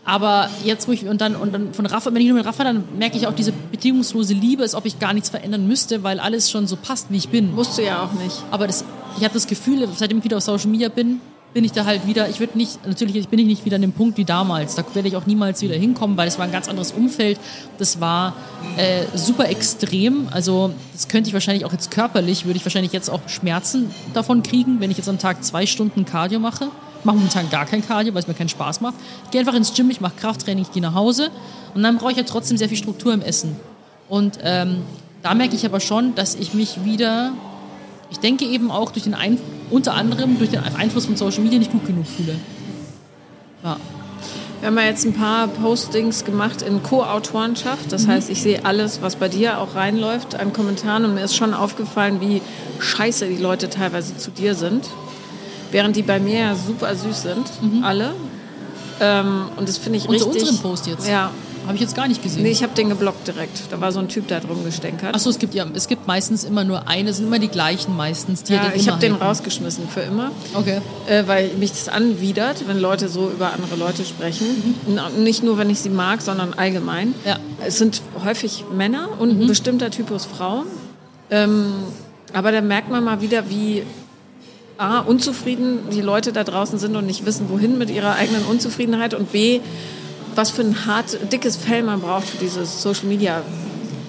Aber jetzt, wo ich, und dann, und dann von Rafa, wenn ich nur mit Rafa, dann merke ich auch diese bedingungslose Liebe, als ob ich gar nichts verändern müsste, weil alles schon so passt, wie ich bin. Musst du ja auch nicht. Aber das, ich habe das Gefühl, seitdem ich wieder auf Social Media bin, bin ich da halt wieder, ich würde nicht, natürlich bin ich nicht wieder an dem Punkt wie damals. Da werde ich auch niemals wieder hinkommen, weil es war ein ganz anderes Umfeld. Das war äh, super extrem. Also das könnte ich wahrscheinlich auch jetzt körperlich, würde ich wahrscheinlich jetzt auch Schmerzen davon kriegen, wenn ich jetzt am Tag zwei Stunden Cardio mache. Ich mache momentan gar kein Cardio, weil es mir keinen Spaß macht. Ich gehe einfach ins Gym, ich mache Krafttraining, ich gehe nach Hause und dann brauche ich ja trotzdem sehr viel Struktur im Essen. Und ähm, da merke ich aber schon, dass ich mich wieder ich denke eben auch durch den Ein unter anderem durch den Einfluss von Social Media nicht gut genug fühle. Ja. Wir haben ja jetzt ein paar Postings gemacht in Co-Autorenschaft. Das mhm. heißt, ich sehe alles, was bei dir auch reinläuft an Kommentaren. Und mir ist schon aufgefallen, wie scheiße die Leute teilweise zu dir sind. Während die bei mir ja super süß sind, mhm. alle. Ähm, und das finde ich Unter richtig. unseren Post jetzt? Ja, habe ich jetzt gar nicht gesehen. Nee, ich habe den geblockt direkt. Da war so ein Typ, der drum gestänkert. Achso, es gibt ja, es gibt meistens immer nur eine, es sind immer die gleichen meistens. Die ja, ich habe den rausgeschmissen für immer. Okay. Äh, weil mich das anwidert, wenn Leute so über andere Leute sprechen. Mhm. Nicht nur, wenn ich sie mag, sondern allgemein. Ja. Es sind häufig Männer und mhm. ein bestimmter Typus Frauen. Ähm, aber da merkt man mal wieder, wie A, unzufrieden die Leute da draußen sind und nicht wissen, wohin mit ihrer eigenen Unzufriedenheit und B, was für ein hart, dickes Fell man braucht für diese Social Media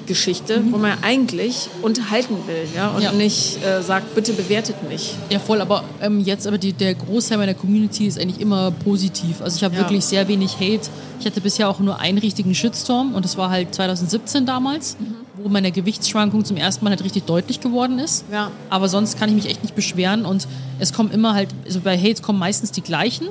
Geschichte, mhm. wo man eigentlich unterhalten will ja, und ja. nicht äh, sagt, bitte bewertet mich. Ja, voll, aber ähm, jetzt aber die, der Großteil meiner Community ist eigentlich immer positiv. Also ich habe ja. wirklich sehr wenig Hate. Ich hatte bisher auch nur einen richtigen Shitstorm und das war halt 2017 damals, mhm. Wo meine Gewichtsschwankung zum ersten Mal halt richtig deutlich geworden ist. Ja. Aber sonst kann ich mich echt nicht beschweren und es kommen immer halt, also bei Hates kommen meistens die gleichen.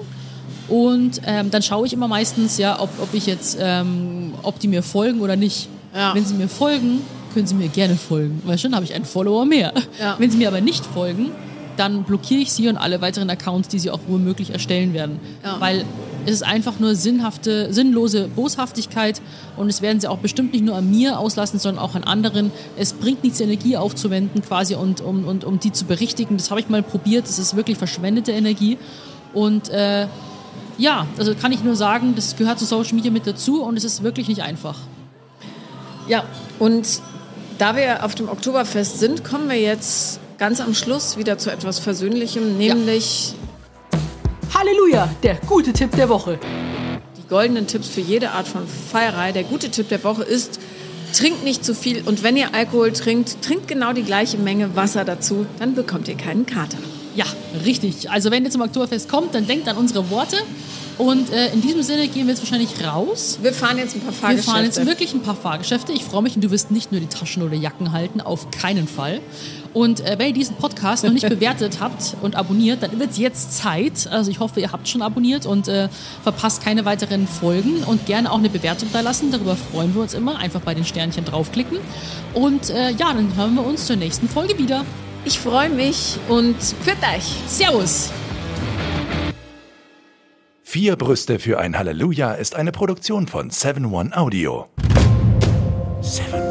Und ähm, dann schaue ich immer meistens, ja, ob, ob ich jetzt, ähm, ob die mir folgen oder nicht. Ja. Wenn sie mir folgen, können sie mir gerne folgen, weil schon habe ich einen Follower mehr. Ja. Wenn sie mir aber nicht folgen, dann blockiere ich sie und alle weiteren Accounts, die sie auch womöglich erstellen werden. Ja. Weil es ist einfach nur sinnhafte, sinnlose Boshaftigkeit und es werden sie auch bestimmt nicht nur an mir auslassen, sondern auch an anderen. Es bringt nichts, Energie aufzuwenden quasi und um, und, um die zu berichtigen. Das habe ich mal probiert. Das ist wirklich verschwendete Energie. Und äh, ja, also kann ich nur sagen, das gehört zu Social Media mit dazu und es ist wirklich nicht einfach. Ja, und da wir auf dem Oktoberfest sind, kommen wir jetzt ganz am Schluss wieder zu etwas Versöhnlichem, nämlich ja. Halleluja, der gute Tipp der Woche. Die goldenen Tipps für jede Art von Feierei. Der gute Tipp der Woche ist, trinkt nicht zu viel und wenn ihr Alkohol trinkt, trinkt genau die gleiche Menge Wasser dazu, dann bekommt ihr keinen Kater. Ja, richtig. Also wenn ihr zum Oktoberfest kommt, dann denkt an unsere Worte. Und äh, in diesem Sinne gehen wir jetzt wahrscheinlich raus. Wir fahren jetzt ein paar Fahrgeschäfte. Wir fahren jetzt wirklich ein paar Fahrgeschäfte. Ich freue mich und du wirst nicht nur die Taschen oder Jacken halten, auf keinen Fall. Und äh, wenn ihr diesen Podcast noch nicht bewertet habt und abonniert, dann wird es jetzt Zeit. Also ich hoffe, ihr habt schon abonniert und äh, verpasst keine weiteren Folgen und gerne auch eine Bewertung da lassen. Darüber freuen wir uns immer. Einfach bei den Sternchen draufklicken. Und äh, ja, dann hören wir uns zur nächsten Folge wieder. Ich freue mich und für euch. Servus. Vier Brüste für ein Halleluja ist eine Produktion von 7 One Audio. 7